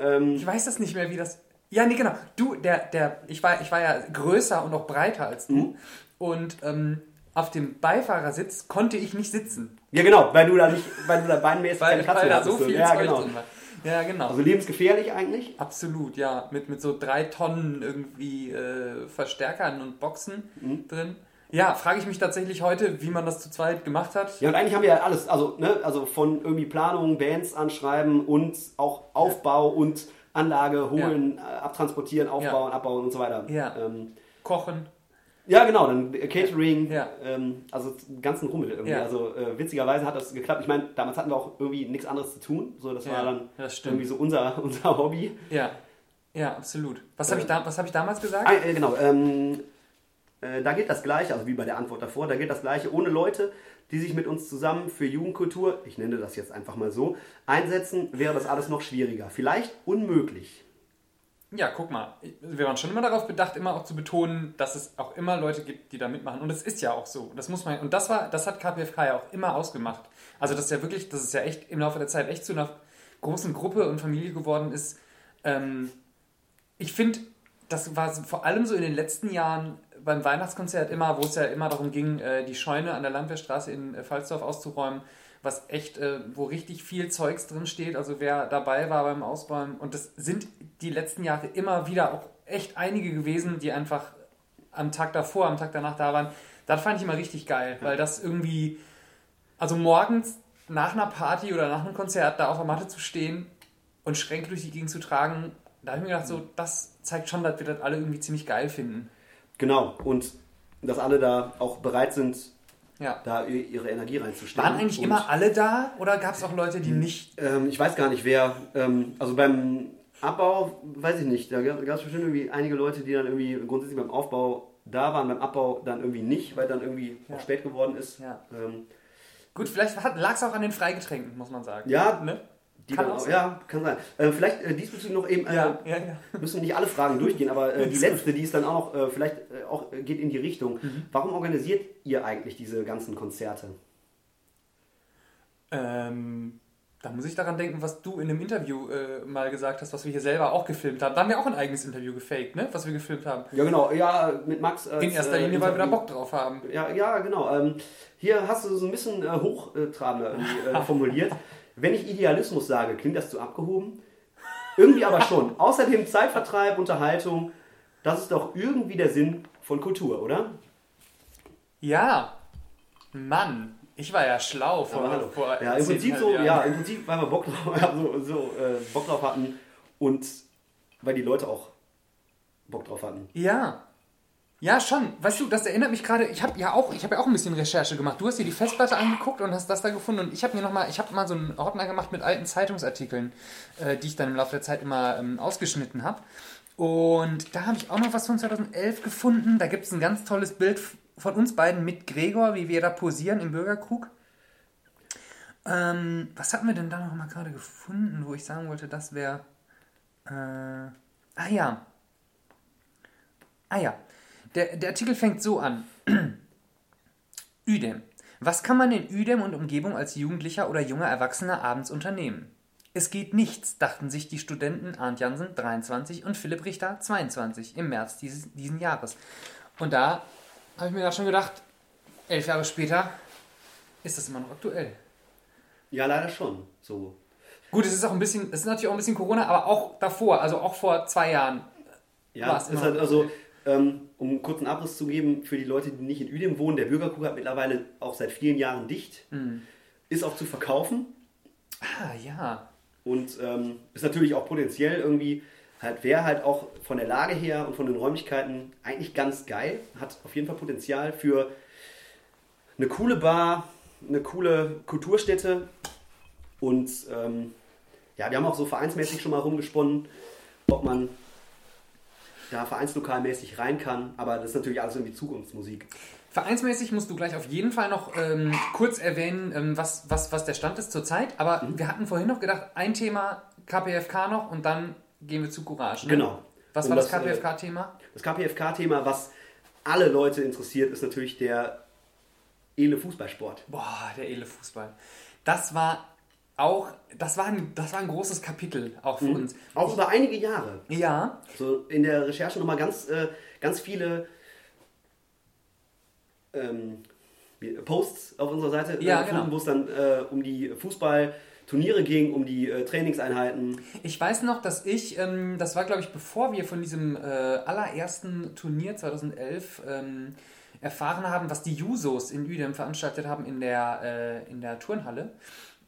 S5: Ähm,
S4: Ich weiß das nicht mehr, wie das. Ja, nee, genau. Du, der, der, ich war, ich war ja größer und auch breiter als du.
S5: Mhm.
S4: Und ähm, auf dem Beifahrersitz konnte ich nicht sitzen.
S5: ja, genau, weil du da nicht, weil du da beinmäßig
S4: Weil,
S5: keinen Platz
S4: weil da so viel
S5: ja,
S4: Zeug
S5: genau.
S4: drin war. Ja, genau.
S5: Also lebensgefährlich eigentlich.
S4: Absolut, ja. Mit, mit so drei Tonnen irgendwie äh, Verstärkern und Boxen
S5: Mhm.
S4: drin. Ja, frage ich mich tatsächlich heute, wie man das zu zweit gemacht hat.
S5: Ja, und eigentlich haben wir ja alles, also, ne, also von irgendwie Planung, Bands anschreiben und auch Aufbau und Anlage holen, äh, abtransportieren, aufbauen, abbauen und so weiter.
S4: Ja.
S5: Ähm,
S4: Kochen.
S5: ja, genau, dann äh, Catering,
S4: Ja.
S5: ähm, also ganzen Rummel irgendwie.
S4: Ja.
S5: Also äh, witzigerweise hat das geklappt. Ich meine, damals hatten wir auch irgendwie nichts anderes zu tun. So, das
S4: Ja,
S5: war dann
S4: das
S5: irgendwie so unser, unser Hobby.
S4: Ja. Ja, absolut. Was habe
S5: Äh,
S4: ich, da, was hab ich damals gesagt?
S5: Ah, äh, genau. Ähm, äh, da gilt das Gleiche, also wie bei der Antwort davor, da gilt das Gleiche. Ohne Leute, die sich mit uns zusammen für Jugendkultur, ich nenne das jetzt einfach mal so, einsetzen, wäre das alles noch schwieriger. Vielleicht unmöglich.
S4: Ja, guck mal, wir waren schon immer darauf bedacht, immer auch zu betonen, dass es auch immer Leute gibt, die da mitmachen. Und es ist ja auch so. Das muss man, und das war, das hat KPFK ja auch immer ausgemacht. Also, das ist ja wirklich, das ist ja echt im Laufe der Zeit echt zu einer großen Gruppe und Familie geworden ist. Ähm, ich finde, das war vor allem so in den letzten Jahren beim Weihnachtskonzert immer, wo es ja immer darum ging, äh, die Scheune an der Landwehrstraße in äh, Pfalzdorf auszuräumen, was echt, äh, wo richtig viel Zeugs drin steht, also wer dabei war beim Ausräumen. Und das sind die letzten Jahre immer wieder auch echt einige gewesen, die einfach am Tag davor, am Tag danach da waren. Das fand ich immer richtig geil, weil das irgendwie, also morgens nach einer Party oder nach einem Konzert da auf der Matte zu stehen und Schränke durch die Gegend zu tragen, da habe ich mir gedacht, so, das zeigt schon, dass wir das alle irgendwie ziemlich geil finden.
S5: Genau. Und dass alle da auch bereit sind,
S4: Ja.
S5: da ihre Energie reinzustecken.
S4: Waren eigentlich
S5: Und,
S4: immer alle da oder gab es auch Leute, die nicht.
S5: Ähm, ich weiß gar nicht, wer. Ähm, also beim Abbau, weiß ich nicht. Da gab es bestimmt irgendwie einige Leute, die dann irgendwie grundsätzlich beim Aufbau da waren, beim Abbau dann irgendwie nicht, weil dann irgendwie
S4: Ja.
S5: auch spät geworden ist.
S4: Ja.
S5: Ähm,
S4: Gut, vielleicht lag es auch an den Freigetränken, muss man sagen.
S5: Ja,
S4: Ne?
S5: Die
S4: Kann
S5: dann ja, kann sein. Äh, vielleicht äh, diesbezüglich noch eben, äh,
S4: Ja, ja, ja.
S5: müssen nicht alle Fragen durchgehen, aber äh, die letzte, die ist dann auch noch, äh, vielleicht äh, auch äh, geht in die Richtung.
S4: Mhm.
S5: Warum organisiert ihr eigentlich diese ganzen Konzerte?
S4: Ähm, da muss ich daran denken, was du in einem Interview äh, mal gesagt hast, was wir hier selber auch gefilmt haben. Da haben wir auch ein eigenes Interview gefaked, ne? Was wir gefilmt haben.
S5: Ja, genau, ja, mit Max. als,
S4: In erster
S5: äh,
S4: Linie, weil wir da Bock drauf haben.
S5: Ja, ja genau. Ähm, hier hast du so ein bisschen äh, hochtrabender äh, formuliert. Wenn ich Idealismus sage, klingt das zu abgehoben? Irgendwie aber schon. Außerdem Zeitvertreib, Unterhaltung. Das ist doch irgendwie der Sinn von Kultur, oder?
S4: Ja. Mann, ich war ja schlau vor,
S5: hallo.
S4: vor
S5: ja, im Prinzip so,
S4: Jahren.
S5: ja, im Prinzip, weil wir Bock drauf, ja, so, so, äh, Bock drauf hatten und weil die Leute auch Bock drauf hatten.
S4: Ja. Ja, schon. Weißt du, das erinnert mich gerade, ich habe ja auch, ich habe ja auch ein bisschen Recherche gemacht. Du hast dir die Festplatte angeguckt und hast das da gefunden und ich habe mir noch mal, ich habe mal so einen Ordner gemacht mit alten Zeitungsartikeln, äh, die ich dann im Laufe der Zeit immer ähm, ausgeschnitten habe. Und da habe ich auch noch was von 2011 gefunden. Da gibt es ein ganz tolles Bild von uns beiden mit Gregor, wie wir da posieren im Bürgerkrug. Ähm, was hatten wir denn da noch mal gerade gefunden, wo ich sagen wollte, das wäre. Äh, ah ja. Ah ja. Der, der Artikel fängt so an. Udem. Was kann man in Udem und Umgebung als Jugendlicher oder junger Erwachsener abends unternehmen? Es geht nichts, dachten sich die Studenten Arndt Jansen, 23, und Philipp Richter, 22, im März dieses, diesen Jahres. Und da habe ich mir da schon gedacht, elf Jahre später ist das immer noch aktuell.
S5: Ja, leider schon. So.
S4: Gut, es ist auch ein bisschen, es ist natürlich auch ein bisschen Corona, aber auch davor, also auch vor zwei Jahren.
S5: Ja,
S4: War's
S5: es
S4: immer
S5: ist halt
S4: noch
S5: also, um einen kurzen Abriss zu geben, für die Leute, die nicht in Uedem wohnen, der Bürgerkrug hat mittlerweile auch seit vielen Jahren dicht.
S4: Hm.
S5: Ist auch zu verkaufen
S4: Ah, ja.
S5: und ähm, ist natürlich auch potenziell irgendwie, halt wäre halt auch von der Lage her und von den Räumlichkeiten eigentlich ganz geil. Hat auf jeden Fall Potenzial für eine coole Bar, eine coole Kulturstätte und ähm, ja, wir haben auch so vereinsmäßig schon mal rumgesponnen, ob man da vereinslokalmäßig rein kann, aber das ist natürlich alles irgendwie Zukunftsmusik.
S4: Vereinsmäßig musst du gleich auf jeden Fall noch ähm, kurz erwähnen, ähm, was, was, was der Stand ist zurzeit. Aber
S5: Mhm.
S4: wir hatten vorhin noch gedacht, ein Thema KPFK noch und dann gehen wir zu Courage. Ne?
S5: Genau.
S4: Was
S5: Um
S4: war das
S5: das, äh,
S4: KPFK-Thema?
S5: Das KPFK-Thema, was alle Leute interessiert, ist natürlich der edle Fußballsport.
S4: Boah, der edle Fußball. Das war auch, das war ein, das war ein großes Kapitel auch für uns.
S5: Auch über einige Jahre.
S4: Ja,
S5: So in der Recherche nochmal ganz, äh, ganz viele ähm, Posts auf unserer Seite äh,
S4: Ja,
S5: gefunden,
S4: genau.
S5: wo es dann äh, um die Fußballturniere ging, um die äh, Trainingseinheiten.
S4: Ich weiß noch, dass ich, ähm, das war glaube ich, bevor wir von diesem äh, allerersten Turnier 2011 ähm, erfahren haben, was die Jusos in Udem veranstaltet haben in der, äh, in der Turnhalle,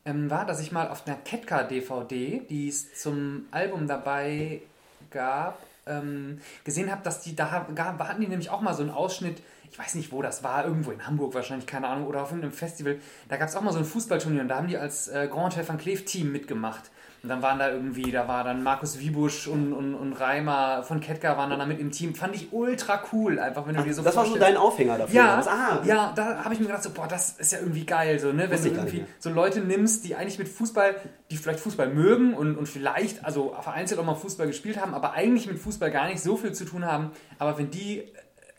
S4: ähm, war, dass ich mal auf einer Ketka-DVD, die es zum Album dabei gab, ähm, gesehen habe, dass die da gab, hatten die nämlich auch mal so einen Ausschnitt, ich weiß nicht wo das war, irgendwo in Hamburg wahrscheinlich, keine Ahnung, oder auf irgendeinem Festival. Da gab es auch mal so ein Fußballturnier und da haben die als äh, Grand Hotel van Cleef Team mitgemacht. Und dann waren da irgendwie, da war dann Markus Wiebusch und, und, und Reimer von Ketka waren dann da mit im Team. Fand ich ultra cool, einfach wenn du dir so
S5: das war so dein Aufhänger dafür.
S4: Ja,
S5: Das, ah,
S4: ja, da habe ich mir gedacht, so, boah, das ist ja irgendwie geil, so, ne? Wenn du irgendwie
S5: nicht
S4: so Leute nimmst, die eigentlich mit Fußball, die vielleicht Fußball mögen und, und vielleicht, also vereinzelt auch mal Fußball gespielt haben, aber eigentlich mit Fußball gar nicht so viel zu tun haben, aber wenn die äh,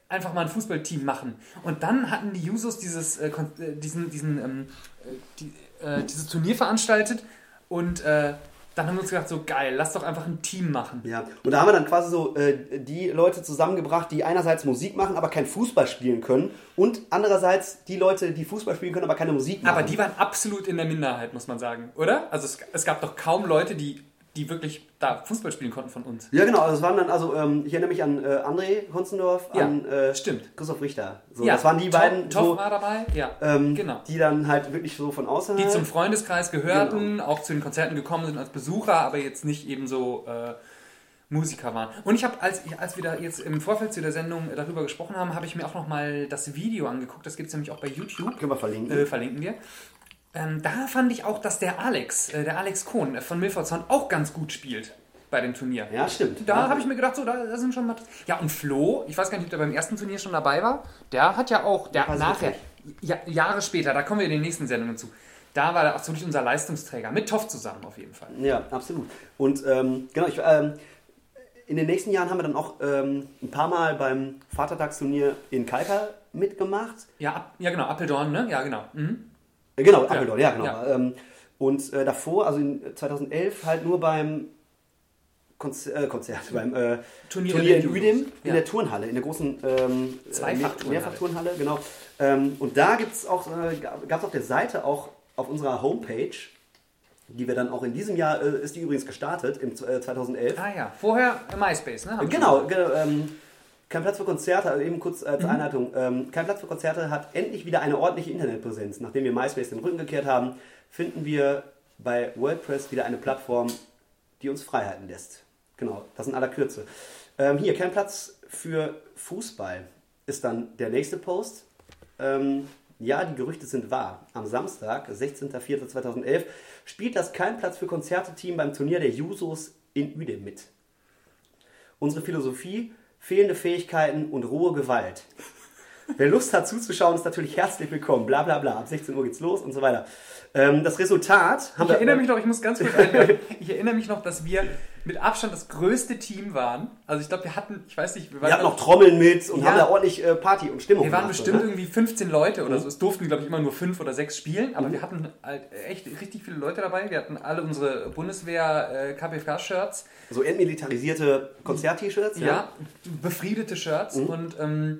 S4: einfach mal ein Fußballteam machen und dann hatten die Jusos dieses, äh, äh, diesen, diesen, ähm, äh, die, äh, dieses Turnier veranstaltet und äh, dann haben wir uns gedacht, so geil, lass doch einfach ein Team machen.
S5: Ja, und da haben wir dann quasi so äh, die Leute zusammengebracht, die einerseits Musik machen, aber kein Fußball spielen können und andererseits die Leute, die Fußball spielen können, aber keine Musik machen.
S4: Aber die waren absolut in der Minderheit, muss man sagen, oder? Also es, es gab doch kaum Leute, die, die wirklich da Fußball spielen konnten von uns.
S5: ja, genau, also es waren dann, also ähm, ich erinnere mich an äh, André Honzendorf,
S4: Ja,
S5: an äh,
S4: stimmt.
S5: Christoph Richter. So,
S4: ja,
S5: das waren die
S4: Toff-
S5: beiden,
S4: Toff
S5: so,
S4: war dabei, ja.
S5: ähm,
S4: genau.
S5: die dann halt wirklich so von außerhalb.
S4: Die zum Freundeskreis gehörten,
S5: Genau.
S4: auch zu den Konzerten gekommen sind als Besucher, aber jetzt nicht eben so äh, Musiker waren. Und ich habe, als, als wir da jetzt im Vorfeld zu der Sendung äh, darüber gesprochen haben, habe ich mir auch nochmal das Video angeguckt. Das gibt es nämlich auch bei YouTube.
S5: Können wir verlinken.
S4: äh, verlinken wir. Ähm, da fand ich auch, dass der Alex, äh, der Alex Kohn von Milfordson auch ganz gut spielt bei dem Turnier.
S5: ja, stimmt.
S4: Da
S5: ja.
S4: habe ich mir gedacht, so, da, da sind schon mal. Ja, und Flo, ich weiß gar nicht, ob der beim ersten Turnier schon dabei war. Der hat ja auch, der nachher, ja, Jahre später, da kommen wir in den nächsten Sendungen zu. Da war er wirklich unser Leistungsträger. Mit Toff zusammen auf jeden Fall.
S5: Ja, absolut. Und ähm, genau, ich, ähm, in den nächsten Jahren haben wir dann auch ähm, ein paar Mal beim Vatertagsturnier in Kalkar mitgemacht.
S4: Ja, ab, ja genau, Appeldorn, ne? Ja, genau. Mhm.
S5: Äh, Genau, Apeldoorn, ja, genau.
S4: Ja.
S5: Ähm, und äh, davor, also in 2011, halt nur beim Konzer äh, Konzert, beim äh,
S4: Turnier
S5: Turnier,
S4: in
S5: Uedem, in
S4: Ja.
S5: der Turnhalle, in der großen ähm. Mehr- Mehrfachturnhalle, genau. Ähm, und da gibt es auch, äh, gab es auf der Seite auch auf unserer Homepage die wir dann auch in diesem Jahr, äh, ist die übrigens gestartet, im äh, 2011.
S4: Ah ja, vorher MySpace, ne? Haben
S5: Genau, genau ähm, kein Platz für Konzerte, also eben kurz als Einleitung. Ähm, kein Platz für Konzerte hat endlich wieder eine ordentliche Internetpräsenz. Nachdem wir MySpace den Rücken gekehrt haben, finden wir bei WordPress wieder eine Plattform, die uns Freiheiten lässt. Genau, das in aller Kürze. Ähm, hier, kein Platz für Fußball ist dann der nächste Post. Ähm, ja, die Gerüchte sind wahr. Am Samstag, 16.04.2011, spielt das Kein Platz für Konzerte-Team beim Turnier der Jusos in Uedem mit. Unsere Philosophie, fehlende Fähigkeiten und rohe Gewalt. Wer Lust hat zuzuschauen, ist natürlich herzlich willkommen. Bla bla bla. Ab 16 Uhr geht's los und so weiter. Ähm, das Resultat haben
S4: Ich erinnere mich noch, ich muss ganz kurz einwerfen, ich erinnere mich noch, dass wir mit Abstand das größte Team waren. Also ich glaube, wir hatten, ich weiß nicht, wir waren,
S5: Wir hatten noch Trommeln mit und
S4: Ja.
S5: haben da ordentlich äh, Party und Stimmung
S4: wir waren
S5: gemacht,
S4: bestimmt
S5: oder?
S4: irgendwie 15 Leute oder so. Es durften, glaube ich, immer nur fünf oder sechs spielen, aber wir hatten halt echt richtig viele Leute dabei. Wir hatten alle unsere Bundeswehr äh, KPFK-Shirts,
S5: So entmilitarisierte Konzert-T-Shirts.
S4: ja. befriedete Shirts
S5: Mhm.
S4: und, ähm,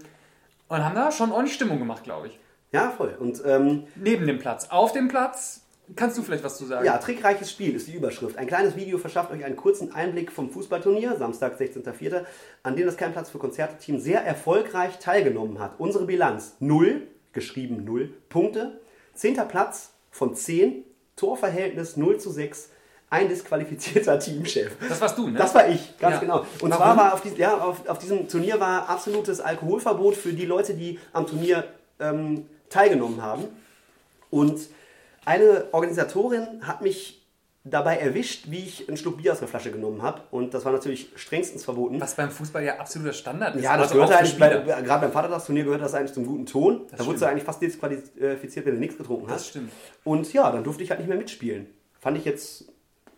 S4: und haben da schon ordentlich Stimmung gemacht, glaube ich.
S5: Ja, voll. Und ähm,
S4: Neben dem Platz. Auf dem Platz kannst du vielleicht was zu sagen.
S5: ja, trickreiches Spiel ist die Überschrift. Ein kleines Video verschafft euch einen kurzen Einblick vom Fußballturnier, Samstag, 16.04., an dem das Kein Platz für Konzerte-Team sehr erfolgreich teilgenommen hat. Unsere Bilanz 0, geschrieben 0 Punkte, 10. Platz von 10, Torverhältnis 0 zu 6, ein disqualifizierter Teamchef.
S4: Das warst du, ne?
S5: Das war ich, ganz
S4: Ja.
S5: genau. Und
S4: Warum?
S5: zwar war auf, dies, ja, auf, auf diesem Turnier war absolutes Alkoholverbot für die Leute, die am Turnier ähm, teilgenommen haben. Und eine Organisatorin hat mich dabei erwischt, wie ich einen Schluck Bier aus der Flasche genommen habe. Und das war natürlich strengstens verboten.
S4: Was beim Fußball ja absoluter Standard ist.
S5: Ja, das
S4: Also
S5: gehört eigentlich, bei, gerade beim Vatertagsturnier gehört das eigentlich zum guten Ton. da
S4: stimmt.
S5: wurdest du eigentlich fast disqualifiziert, wenn du nichts getrunken hast.
S4: Das stimmt.
S5: Und ja, dann durfte ich halt nicht mehr mitspielen. Fand ich jetzt,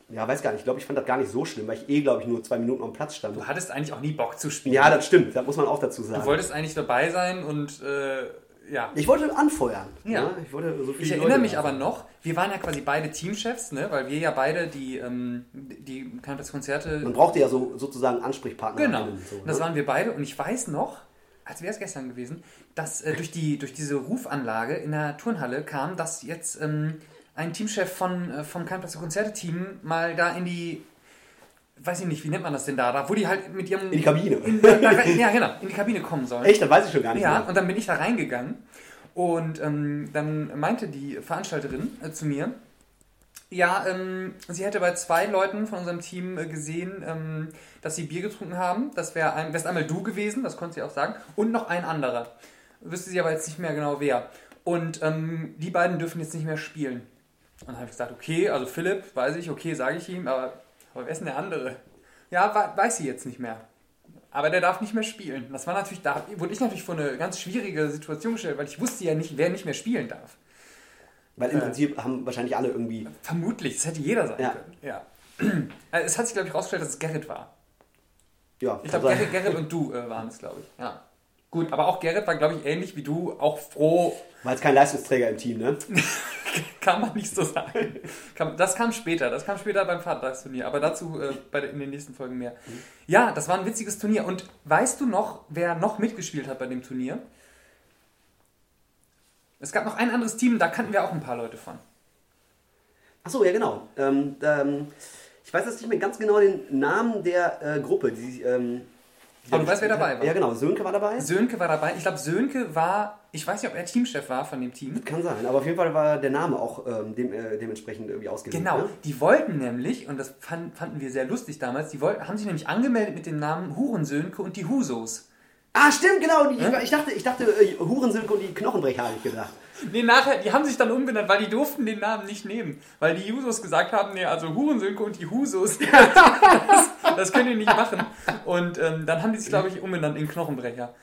S5: ja, weiß gar nicht, ich glaube, ich fand das gar nicht so schlimm, weil ich eh, glaube ich, nur zwei Minuten am Platz stand.
S4: Du hattest eigentlich auch nie Bock zu spielen.
S5: Ja, das stimmt, das muss man auch dazu sagen.
S4: Du wolltest eigentlich dabei sein und äh, ja.
S5: ich wollte anfeuern.
S4: Ja.
S5: ne? Ich, wollte so
S4: Ich
S5: Leute
S4: erinnere mich
S5: da
S4: aber noch, wir waren ja quasi beide Teamchefs, ne? weil wir ja beide die, ähm, die Konzerte.
S5: Man brauchte ja so sozusagen Ansprechpartner.
S4: Genau.
S5: So,
S4: Und das
S5: ne?
S4: waren wir beide und ich weiß noch, als wäre es gestern gewesen, dass äh, durch, die, durch diese Rufanlage in der Turnhalle kam, dass jetzt ähm, ein Teamchef von, äh, vom Keinplatz für Konzerte-Team mal da in die, weiß ich nicht, wie nennt man das denn da, da wo die halt mit ihrem...
S5: In die Kabine.
S4: In, ja, genau, in die Kabine kommen sollen.
S5: Echt, das weiß ich schon gar nicht
S4: Ja,
S5: mehr.
S4: und dann bin ich da reingegangen und ähm, dann meinte die Veranstalterin äh, zu mir, ja, ähm, sie hätte bei zwei Leuten von unserem Team äh, gesehen, ähm, dass sie Bier getrunken haben. Das wäre ein, wärst einmal du gewesen, das konnte sie auch sagen, und noch ein anderer. Wüsste sie aber jetzt nicht mehr genau wer. Und ähm, die beiden dürfen jetzt nicht mehr spielen. Und dann habe ich gesagt, okay, also Philipp, weiß ich, okay, sage ich ihm, aber, aber wer ist denn der andere? Ja, weiß sie jetzt nicht mehr. Aber der darf nicht mehr spielen. Das war natürlich, da wurde ich natürlich vor eine ganz schwierige Situation gestellt, weil ich wusste ja nicht, wer nicht mehr spielen darf.
S5: Weil im Prinzip haben wahrscheinlich alle irgendwie.
S4: Vermutlich, das hätte jeder sein
S5: Ja.
S4: können. Ja. Äh, Es hat sich, glaube ich, rausgestellt, dass es Gerrit war.
S5: Ja,
S4: Ich glaube,
S5: also-
S4: Gerrit, Gerrit und du äh, waren es, glaube ich. Ja. Gut, aber auch Gerrit war, glaube ich, ähnlich wie du, auch froh,
S5: war jetzt kein Leistungsträger im Team, ne?
S4: kann man nicht so sagen. Das kam später, das kam später beim Vatertagsturnier, aber dazu äh, bei in den nächsten Folgen mehr. Ja, das war ein witziges Turnier. Und weißt du noch, wer noch mitgespielt hat bei dem Turnier? Es gab noch ein anderes Team, da kannten wir auch ein paar Leute von.
S5: Achso, ja genau. Ähm, ähm, ich weiß jetzt nicht mehr ganz genau den Namen der äh, Gruppe. Die, ähm, die
S4: Aber du weißt, wer dabei war.
S5: Ja genau, Sönke war dabei.
S4: Sönke war dabei. Ich glaube, Sönke war, ich weiß nicht, ob er Teamchef war von dem Team.
S5: Kann sein, aber auf jeden Fall war der Name auch ähm, dem, äh, dementsprechend irgendwie ausgelegt.
S4: Genau,
S5: Ne?
S4: die wollten nämlich, und das fand, fanden wir sehr lustig damals, die wollten, haben sich nämlich angemeldet mit dem Namen Hurensönke und die Husos.
S5: Ah, stimmt, genau. Ich, ich dachte, ich dachte äh, Hurensönke und die Knochenbrecher habe ich gedacht.
S4: Nee, nachher, die haben sich dann umbenannt, weil die durften den Namen nicht nehmen. Weil die Jusos gesagt haben, nee, also Hurensönke und die Husos, das, das können die nicht machen. Und ähm, dann haben die sich, glaube ich, umbenannt in Knochenbrecher.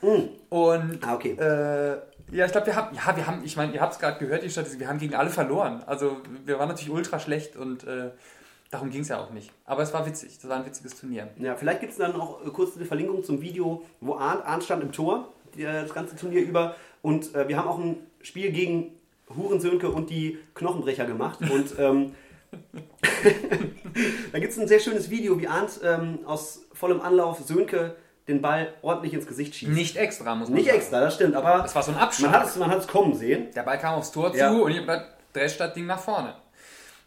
S4: Und
S5: Ah, okay.
S4: äh, ja, ich glaube, wir haben, ja, wir haben, ich meine, ihr habt es gerade gehört, die Statistik, wir haben gegen alle verloren. Also wir waren natürlich ultra schlecht und äh, darum ging es ja auch nicht. Aber es war witzig, das war ein witziges Turnier.
S5: Ja, vielleicht gibt es dann noch äh, kurz eine Verlinkung zum Video, wo Arndt, Arndt stand im Tor, die, äh, das ganze Turnier über. Und äh, wir haben auch ein Spiel gegen Hurensönke und die Knochenbrecher gemacht. Und ähm, da gibt es ein sehr schönes Video, wie Arndt ähm, aus vollem Anlauf Sönke den Ball ordentlich ins Gesicht schießt.
S4: Nicht extra, muss man
S5: Nicht
S4: sagen.
S5: extra, das stimmt, aber
S4: Das war so ein
S5: man
S4: Abschlag.
S5: hat es man kommen sehen.
S4: Der Ball kam aufs Tor
S5: Ja.
S4: zu und ich hab dresch das Ding nach vorne.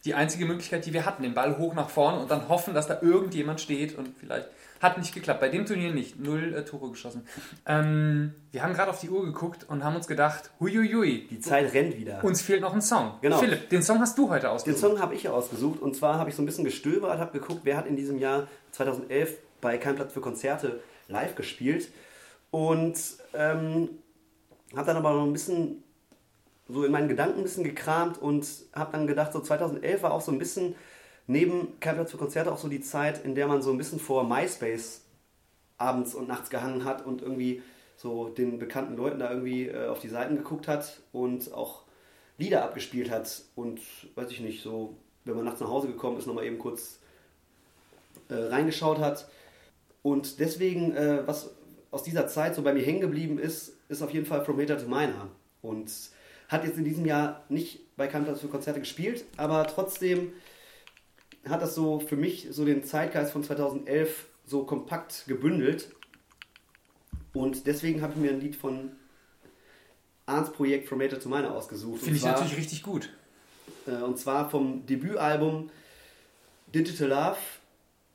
S4: Die einzige Möglichkeit, die wir hatten. Den Ball hoch nach vorne und dann hoffen, dass da irgendjemand steht und vielleicht. Hat nicht geklappt. Bei dem Turnier nicht. Null äh, Tore geschossen. Ähm, wir haben gerade auf die Uhr geguckt und haben uns gedacht, huiuiui,
S5: Die Zeit rennt wieder.
S4: uns fehlt noch ein Song.
S5: Genau.
S4: Philipp, den Song hast du heute
S5: Den
S4: ausgesucht.
S5: Song habe ich ausgesucht und zwar habe ich so ein bisschen gestöbert, habe geguckt, wer hat in diesem Jahr 2011 bei Kein Platz für Konzerte live gespielt und ähm, habe dann aber noch ein bisschen so in meinen Gedanken ein bisschen gekramt und habe dann gedacht, so 2011 war auch so ein bisschen neben Kein für Konzerte auch so die Zeit, in der man so ein bisschen vor MySpace abends und nachts gehangen hat und irgendwie so den bekannten Leuten da irgendwie äh, auf die Seiten geguckt hat und auch Lieder abgespielt hat und weiß ich nicht, so wenn man nachts nach Hause gekommen ist, nochmal eben kurz äh, reingeschaut hat. Und deswegen, äh, was aus dieser Zeit so bei mir hängen geblieben ist, ist auf jeden Fall From Hater to Miner. Und hat jetzt in diesem Jahr nicht bei Kein Platz für Konzerte gespielt, aber trotzdem hat das so für mich so den Zeitgeist von 2011 so kompakt gebündelt. Und deswegen habe ich mir ein Lied von Arns Projekt From Hater to Miner ausgesucht.
S4: Finde ich
S5: zwar-
S4: natürlich richtig gut.
S5: äh, und zwar vom Debütalbum Digital Love,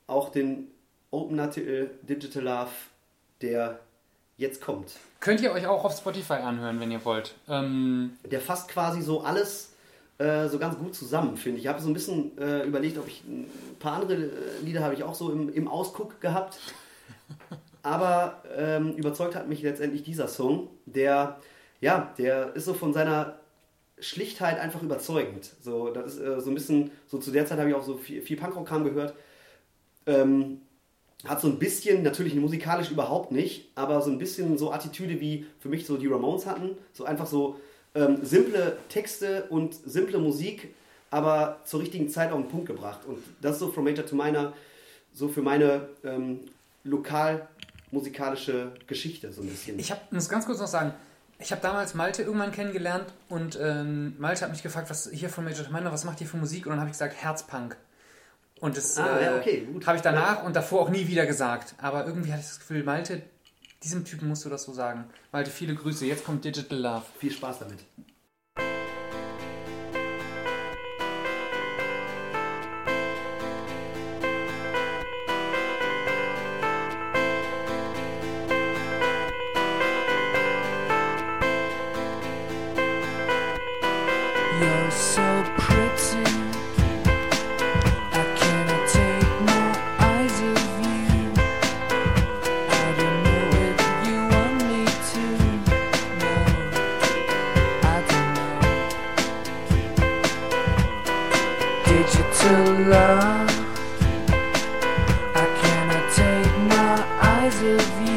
S5: auch den Opener-Titel Digital Love, der jetzt kommt.
S4: Könnt ihr euch auch auf Spotify anhören, wenn ihr wollt. Ähm,
S5: Der fasst quasi so alles äh, so ganz gut zusammen, finde ich. Ich habe so ein bisschen äh, überlegt, ob ich ein paar andere äh, Lieder habe ich auch so im, im Ausguck gehabt. Aber ähm, überzeugt hat mich letztendlich dieser Song, der, ja, der ist so von seiner Schlichtheit einfach überzeugend. So, das ist äh, so ein bisschen, so zu der Zeit habe ich auch so viel, viel Punkrock-Kram gehört. Ähm, hat so ein bisschen, natürlich musikalisch überhaupt nicht, aber so ein bisschen so Attitüde wie für mich so die Ramones hatten. So einfach so ähm, simple Texte und simple Musik, aber zur richtigen Zeit auf den Punkt gebracht. Und das ist so From Major to Minor, so für meine ähm, lokal musikalische Geschichte so ein bisschen.
S4: ich hab, muss ganz kurz noch sagen, ich habe damals Malte irgendwann kennengelernt und ähm, Malte hat mich gefragt, was hier von Major Miner, was macht ihr für Musik? Und dann habe ich gesagt, Herzpunk. Und das
S5: Ah,
S4: äh,
S5: ja, okay, gut.
S4: habe ich danach und davor auch nie wieder gesagt. Aber irgendwie hatte ich das Gefühl, Malte, diesem Typen musst du das so sagen. Malte, viele Grüße. Jetzt kommt Digital Love.
S5: Viel Spaß damit.
S7: of you.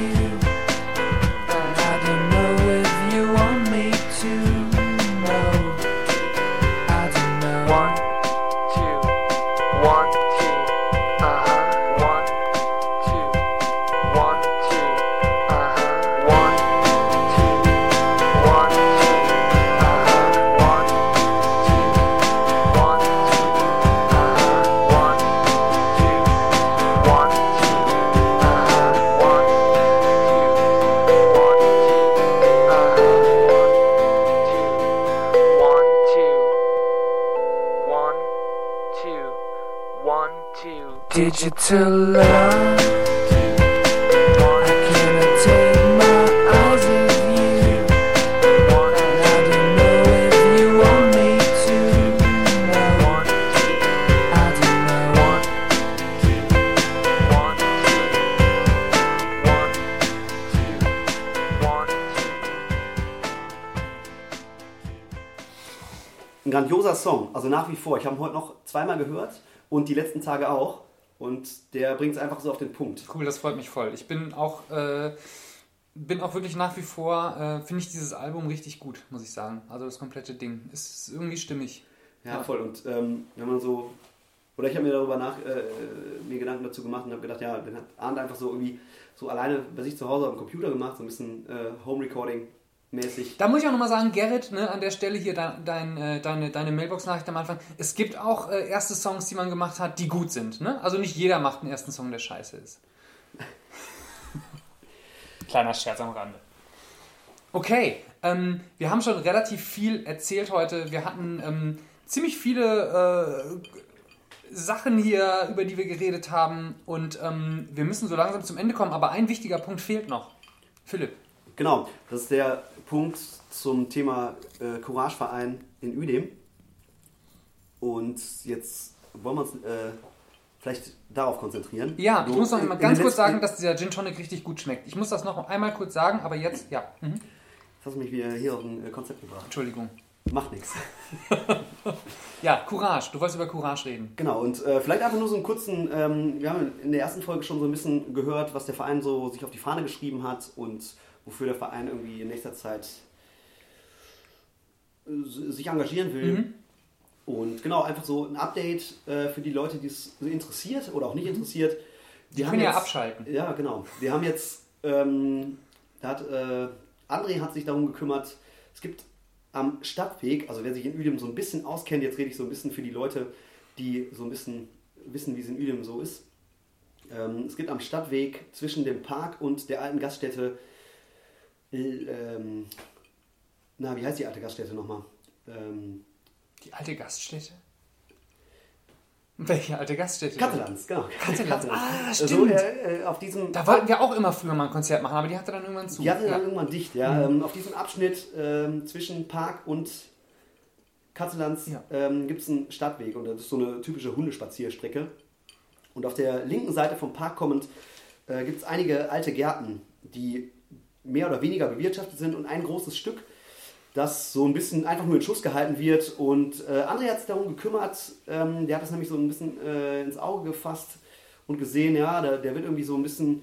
S5: Nach wie vor. Ich habe ihn heute noch zweimal gehört und die letzten Tage auch. Und der bringt es einfach so auf den Punkt.
S4: Cool, das freut mich voll. Ich bin auch, äh, bin auch wirklich nach wie vor, äh, finde ich dieses Album richtig gut, muss ich sagen. Also das komplette Ding. Ist irgendwie stimmig.
S5: Ja, voll. Und ähm, wenn man so, oder ich habe mir darüber nach, äh, mir Gedanken dazu gemacht und habe gedacht, ja, den hat Arndt einfach so irgendwie so alleine bei sich zu Hause am Computer gemacht, so ein bisschen äh, Home Recording mäßig.
S4: Da muss ich auch nochmal sagen, Gerrit, ne, an der Stelle hier dein, dein, äh, deine, deine Mailbox-Nachricht am Anfang. Es gibt auch äh, erste Songs, die man gemacht hat, die gut sind. Ne? Also nicht jeder macht einen ersten Song, der scheiße ist. Kleiner Scherz am Rande. Okay, ähm, wir haben schon relativ viel erzählt heute. Wir hatten ähm, ziemlich viele äh, Sachen hier, über die wir geredet haben. Und ähm, wir müssen so langsam zum Ende kommen. Aber ein wichtiger Punkt fehlt noch. Philipp.
S5: Genau, das ist der Punkt zum Thema äh, Courageverein in Uedem. Und jetzt wollen wir uns äh, vielleicht darauf konzentrieren.
S4: Ja, ich muss noch
S5: in-
S4: mal ganz kurz sagen, dass dieser Gin Tonic richtig gut schmeckt. Ich muss das noch einmal kurz sagen, aber jetzt, ja. Mhm.
S5: Jetzt hast du mich wieder hier auf ein äh, Konzept gebracht.
S4: Entschuldigung.
S5: Macht nichts.
S4: Ja, Courage. Du wolltest über Courage reden.
S5: Genau, und äh, vielleicht einfach nur so einen kurzen, ähm, wir haben in der ersten Folge schon so ein bisschen gehört, was der Verein so sich auf die Fahne geschrieben hat und wofür der Verein irgendwie in nächster Zeit äh, sich engagieren will.
S4: Mhm.
S5: Und genau, einfach so ein Update äh, für die Leute, die es interessiert oder auch nicht interessiert.
S4: Die können ja abschalten.
S5: Ja, genau. Wir haben jetzt, ähm, da hat, äh, André hat sich darum gekümmert, es gibt am Stadtweg, also wer sich in Uedem so ein bisschen auskennt, jetzt rede ich so ein bisschen für die Leute, die so ein bisschen wissen, wie es in Uedem so ist. Ähm, es gibt am Stadtweg zwischen dem Park und der alten Gaststätte, ähm, na, wie heißt die alte Gaststätte nochmal? Ähm,
S4: Die alte Gaststätte? Welche alte Gaststätte?
S5: Catalans, genau.
S4: Catalans. Ah,
S5: Also,
S4: stimmt.
S5: äh, äh, auf diesem
S4: Da wollten wir auch immer früher mal ein Konzert machen, aber die hatte dann irgendwann zu.
S5: Die hatte dann
S4: ja.
S5: irgendwann dicht, ja. Ähm, auf diesem Abschnitt ähm, zwischen Park und Katzelands
S4: Ja.
S5: ähm, gibt es einen Stadtweg und das ist so eine typische Hundespazierstrecke. Und auf der linken Seite vom Park kommend äh, gibt es einige alte Gärten, die mehr oder weniger bewirtschaftet sind und ein großes Stück, das so ein bisschen einfach nur in Schuss gehalten wird. Und äh, André hat sich darum gekümmert, ähm, der hat das nämlich so ein bisschen äh, ins Auge gefasst und gesehen, ja, der, der wird irgendwie so ein bisschen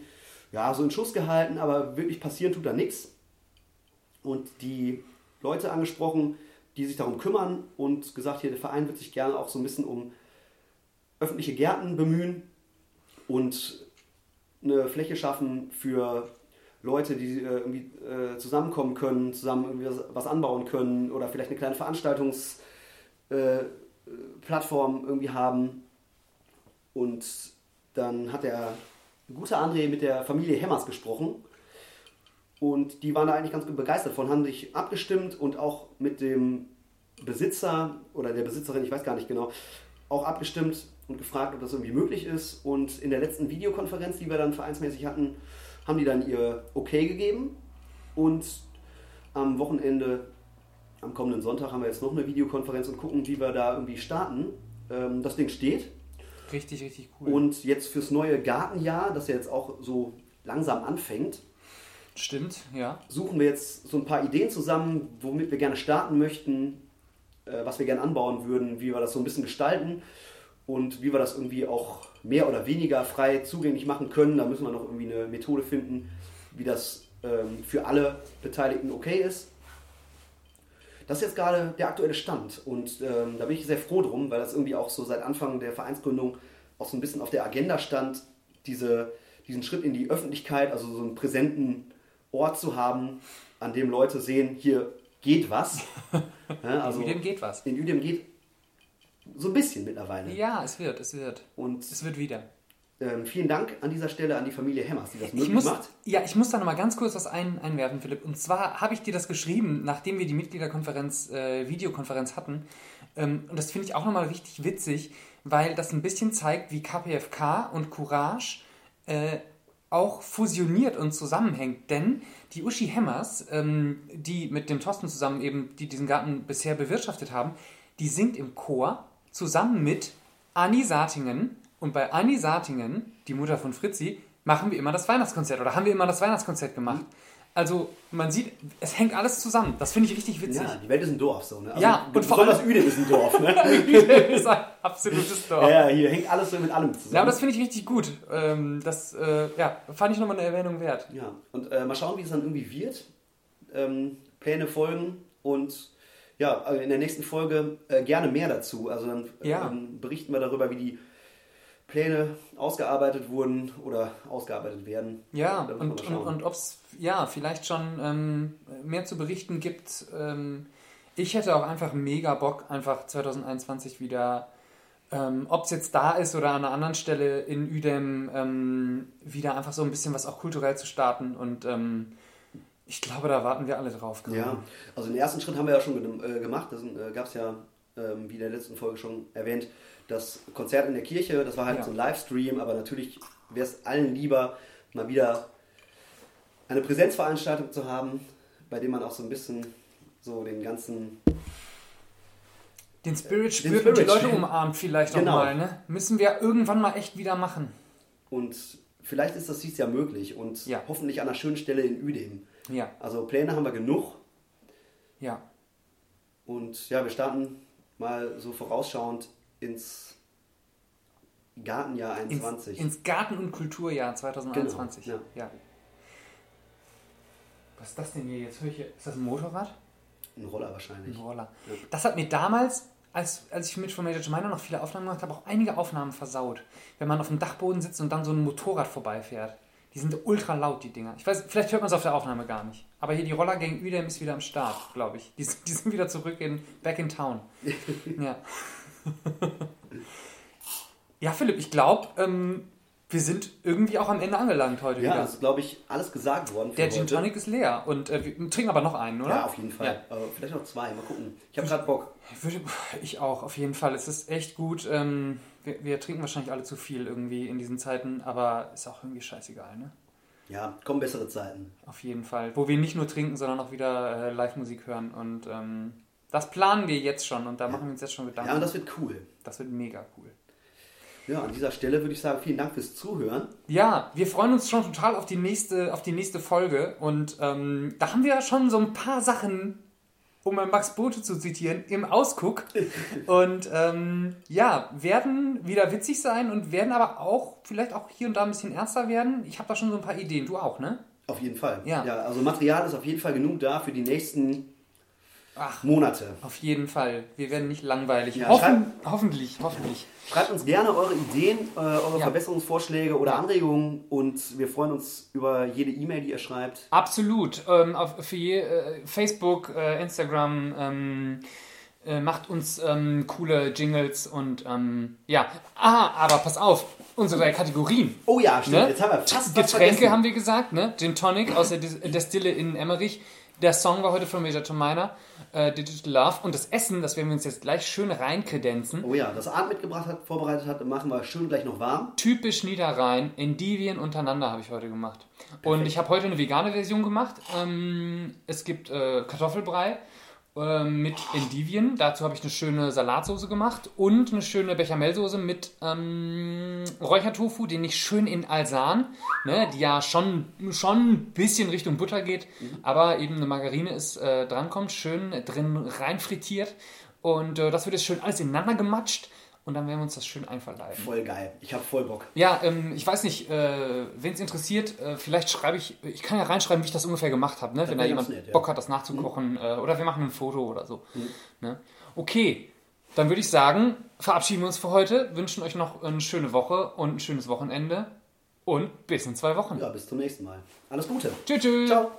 S5: ja, so in Schuss gehalten, aber wirklich passieren tut da nichts. Und die Leute angesprochen, die sich darum kümmern und gesagt, hier, der Verein wird sich gerne auch so ein bisschen um öffentliche Gärten bemühen und eine Fläche schaffen für Leute, die äh, irgendwie äh, zusammenkommen können, zusammen irgendwie was, was anbauen können oder vielleicht eine kleine Veranstaltungsplattform äh, irgendwie haben. Und dann hat der gute André mit der Familie Hemmers gesprochen. Und die waren da eigentlich ganz begeistert von, haben sich abgestimmt und auch mit dem Besitzer oder der Besitzerin, ich weiß gar nicht genau, auch abgestimmt und gefragt, ob das irgendwie möglich ist. Und in der letzten Videokonferenz, die wir dann vereinsmäßig hatten, haben die dann ihr Okay gegeben. Und am Wochenende, am kommenden Sonntag, haben wir jetzt noch eine Videokonferenz und gucken, wie wir da irgendwie starten. Ähm, das Ding steht.
S4: Richtig, richtig cool.
S5: Und jetzt fürs neue Gartenjahr, das ja jetzt auch so langsam anfängt,
S4: Stimmt, ja.
S5: suchen wir jetzt so ein paar Ideen zusammen, womit wir gerne starten möchten, äh, was wir gerne anbauen würden, wie wir das so ein bisschen gestalten und wie wir das irgendwie auch mehr oder weniger frei zugänglich machen können. Da müssen wir noch irgendwie eine Methode finden, wie das ähm, für alle Beteiligten okay ist. Das ist jetzt gerade der aktuelle Stand und ähm, da bin ich sehr froh drum, weil das irgendwie auch so seit Anfang der Vereinsgründung auch so ein bisschen auf der Agenda stand, diese, diesen Schritt in die Öffentlichkeit, also so einen präsenten Ort zu haben, an dem Leute sehen, hier geht was. Ja, also
S4: In Uedem geht was.
S5: In Udem geht so ein bisschen mittlerweile.
S4: Ja, es wird, es wird.
S5: Und
S4: Es wird wieder.
S5: ähm, vielen Dank an dieser Stelle an die Familie Hemmers, die das
S4: Ich
S5: möglich
S4: muss,
S5: macht.
S4: ja, ich muss da nochmal ganz kurz was ein, einwerfen, Philipp. Und zwar habe ich dir das geschrieben, nachdem wir die Mitgliederkonferenz, äh, Videokonferenz hatten. Ähm, und das finde ich auch nochmal richtig witzig, weil das ein bisschen zeigt, wie KPFK und Courage äh, auch fusioniert und zusammenhängt. Denn die Uschi Hemmers, ähm, die mit dem Thorsten zusammen eben, die diesen Garten bisher bewirtschaftet haben, die singt im Chor zusammen mit Anni Sartingen. Und bei Anni Sartingen, die Mutter von Fritzi, machen wir immer das Weihnachtskonzert oder haben wir immer das Weihnachtskonzert gemacht. Also man sieht, es hängt alles zusammen. Das finde ich richtig witzig.
S5: Ja, die Welt ist ein Dorf so. Ne? Also,
S4: Ja, und vor allem-
S5: Udem ist ein Dorf. Ne?
S4: das ist ein absolutes Dorf.
S5: ja, hier hängt alles so mit allem zusammen.
S4: Ja, aber das finde ich richtig gut. Ähm, das äh, ja, fand ich nochmal eine Erwähnung wert.
S5: Ja, und äh, mal schauen, wie es dann irgendwie wird. Ähm, Pläne folgen und ja, äh, in der nächsten Folge äh, gerne mehr dazu. Also dann
S4: Ja.
S5: ähm, berichten wir darüber, wie die Pläne ausgearbeitet wurden oder ausgearbeitet werden.
S4: Ja, und, und, und ob es ja, vielleicht schon ähm, mehr zu berichten gibt. Ähm, ich hätte auch einfach mega Bock, einfach 2021 wieder, ähm, ob es jetzt da ist oder an einer anderen Stelle in Udem, ähm, wieder einfach so ein bisschen was auch kulturell zu starten. Und ähm, ich glaube, da warten wir alle drauf. gerade.
S5: Ja, also den ersten Schritt haben wir ja schon äh, gemacht. Da äh, gab es ja ähm, wie in der letzten Folge schon erwähnt, das Konzert in der Kirche. Das war halt
S4: Ja.
S5: so ein Livestream, aber natürlich wäre es allen lieber, mal wieder eine Präsenzveranstaltung zu haben, bei dem man auch so ein bisschen so den ganzen
S4: Den Spirit
S5: Den
S4: spürt und die
S5: Spirit
S4: Leute umarmt vielleicht
S5: Genau.
S4: auch mal. Ne? Müssen wir irgendwann mal echt wieder machen.
S5: und vielleicht ist das dies Jahr möglich und
S4: Ja.
S5: hoffentlich an einer schönen Stelle in Uedem.
S4: Ja,
S5: Also Pläne haben wir genug
S4: ja.
S5: und ja, wir starten mal so vorausschauend ins Gartenjahr
S4: Ins,
S5: 21.
S4: ins Garten- und Kulturjahr 2021.
S5: Genau,
S4: ja. Was ist das denn hier? Jetzt höre ich hier. Ist das ein Motorrad?
S5: Ein Roller wahrscheinlich.
S4: Ein Roller.
S5: Ja.
S4: Das hat mir damals, als, als ich mit von Major Jemina noch viele Aufnahmen gemacht habe, auch einige Aufnahmen versaut. Wenn man auf dem Dachboden sitzt und dann so ein Motorrad vorbeifährt. Die sind ultra laut, die Dinger. Ich weiß, vielleicht hört man es auf der Aufnahme gar nicht. Aber hier die Rollergang Udem ist wieder am Start, glaube ich. Die, sind- die sind wieder zurück in back in town. ja. ja, Philipp, ich glaube, ähm, wir sind irgendwie auch am Ende angelangt heute
S5: Ja,
S4: wieder.
S5: das ist, glaube ich, alles gesagt worden.
S4: Der Gin. Tonic ist leer und äh, wir trinken aber noch einen, oder?
S5: Ja, auf jeden Fall.
S4: Ja.
S5: Äh, vielleicht noch zwei, mal gucken. Ich habe gerade Bock.
S4: Ich würde- Ich auch, auf jeden Fall. Es ist echt gut. Ähm, wir, wir trinken wahrscheinlich alle zu viel irgendwie in diesen Zeiten, aber ist auch irgendwie scheißegal, ne?
S5: Ja, kommen bessere Zeiten.
S4: Auf jeden Fall. Wo wir nicht nur trinken, sondern auch wieder äh, Live-Musik hören. Und ähm, das planen wir jetzt schon und da machen wir uns jetzt schon Gedanken.
S5: Ja, und das wird cool.
S4: das wird mega cool.
S5: Ja, an dieser Stelle würde ich sagen, vielen Dank fürs Zuhören.
S4: Ja, wir freuen uns schon total auf die nächste, auf die nächste Folge. Und ähm, da haben wir ja schon so ein paar Sachen, um mal Max Bote zu zitieren, im Ausguck. Und ähm, ja, werden wieder witzig sein und werden aber auch vielleicht auch hier und da ein bisschen ernster werden. Ich habe da schon so ein paar Ideen. Du auch, ne?
S5: Auf jeden Fall.
S4: Ja.
S5: also Material ist auf jeden Fall genug da für die nächsten
S4: Ach,
S5: Monate.
S4: auf jeden Fall. Wir werden nicht langweilig.
S5: Ja,
S4: Hoffen, hoffentlich, hoffentlich.
S5: Schreibt uns gerne eure Ideen, äh, eure
S4: Ja.
S5: Verbesserungsvorschläge oder Anregungen und wir freuen uns über jede E-Mail, die ihr schreibt.
S4: Absolut. Ähm, auf, für je, äh, Facebook, äh, Instagram ähm, äh, macht uns ähm, coole Jingles und ähm, ja. Ah, aber pass auf, unsere Kategorien.
S5: Oh ja, stimmt.
S4: Ne?
S5: Jetzt haben wir fast
S4: Getränke haben wir gesagt, ne? Gin Tonic aus der Destille in Emmerich. Der Song war heute von Major Tom Miner, äh, Digital Love. Und das Essen, das werden wir uns jetzt gleich schön reinkredenzen.
S5: Oh ja, das Art mitgebracht hat, vorbereitet hat, machen wir schön gleich noch warm.
S4: Typisch Niederrhein, Endivien untereinander habe ich heute gemacht. Und ich habe heute eine vegane Version gemacht. Ähm, es gibt äh, Kartoffelbrei äh, mit Endivien. Dazu habe ich eine schöne Salatsoße gemacht und eine schöne Bechamelsoße mit ähm, Räuchertofu, den ich schön in Alsan, ne, die ja schon, schon ein bisschen Richtung Butter geht, aber eben eine Margarine ist äh, drankommt, schön drin rein frittiert. Und äh, das wird jetzt schön alles ineinander gematscht. Und dann werden wir uns das schön einverleiben.
S5: Voll geil. Ich habe voll Bock.
S4: Ja, ähm, ich weiß nicht, äh, wen es interessiert, äh, vielleicht schreibe ich, ich kann ja reinschreiben, wie ich das ungefähr gemacht habe, ne? wenn da jemand
S5: nett, ja.
S4: Bock hat, das nachzukochen. Äh, oder wir machen ein Foto oder so. Ne? Okay, dann würde ich sagen, verabschieden wir uns für heute, wünschen euch noch eine schöne Woche und ein schönes Wochenende und bis in zwei Wochen.
S5: Ja, bis zum nächsten Mal. Alles Gute.
S4: Tschüss, tschüss.
S5: Ciao.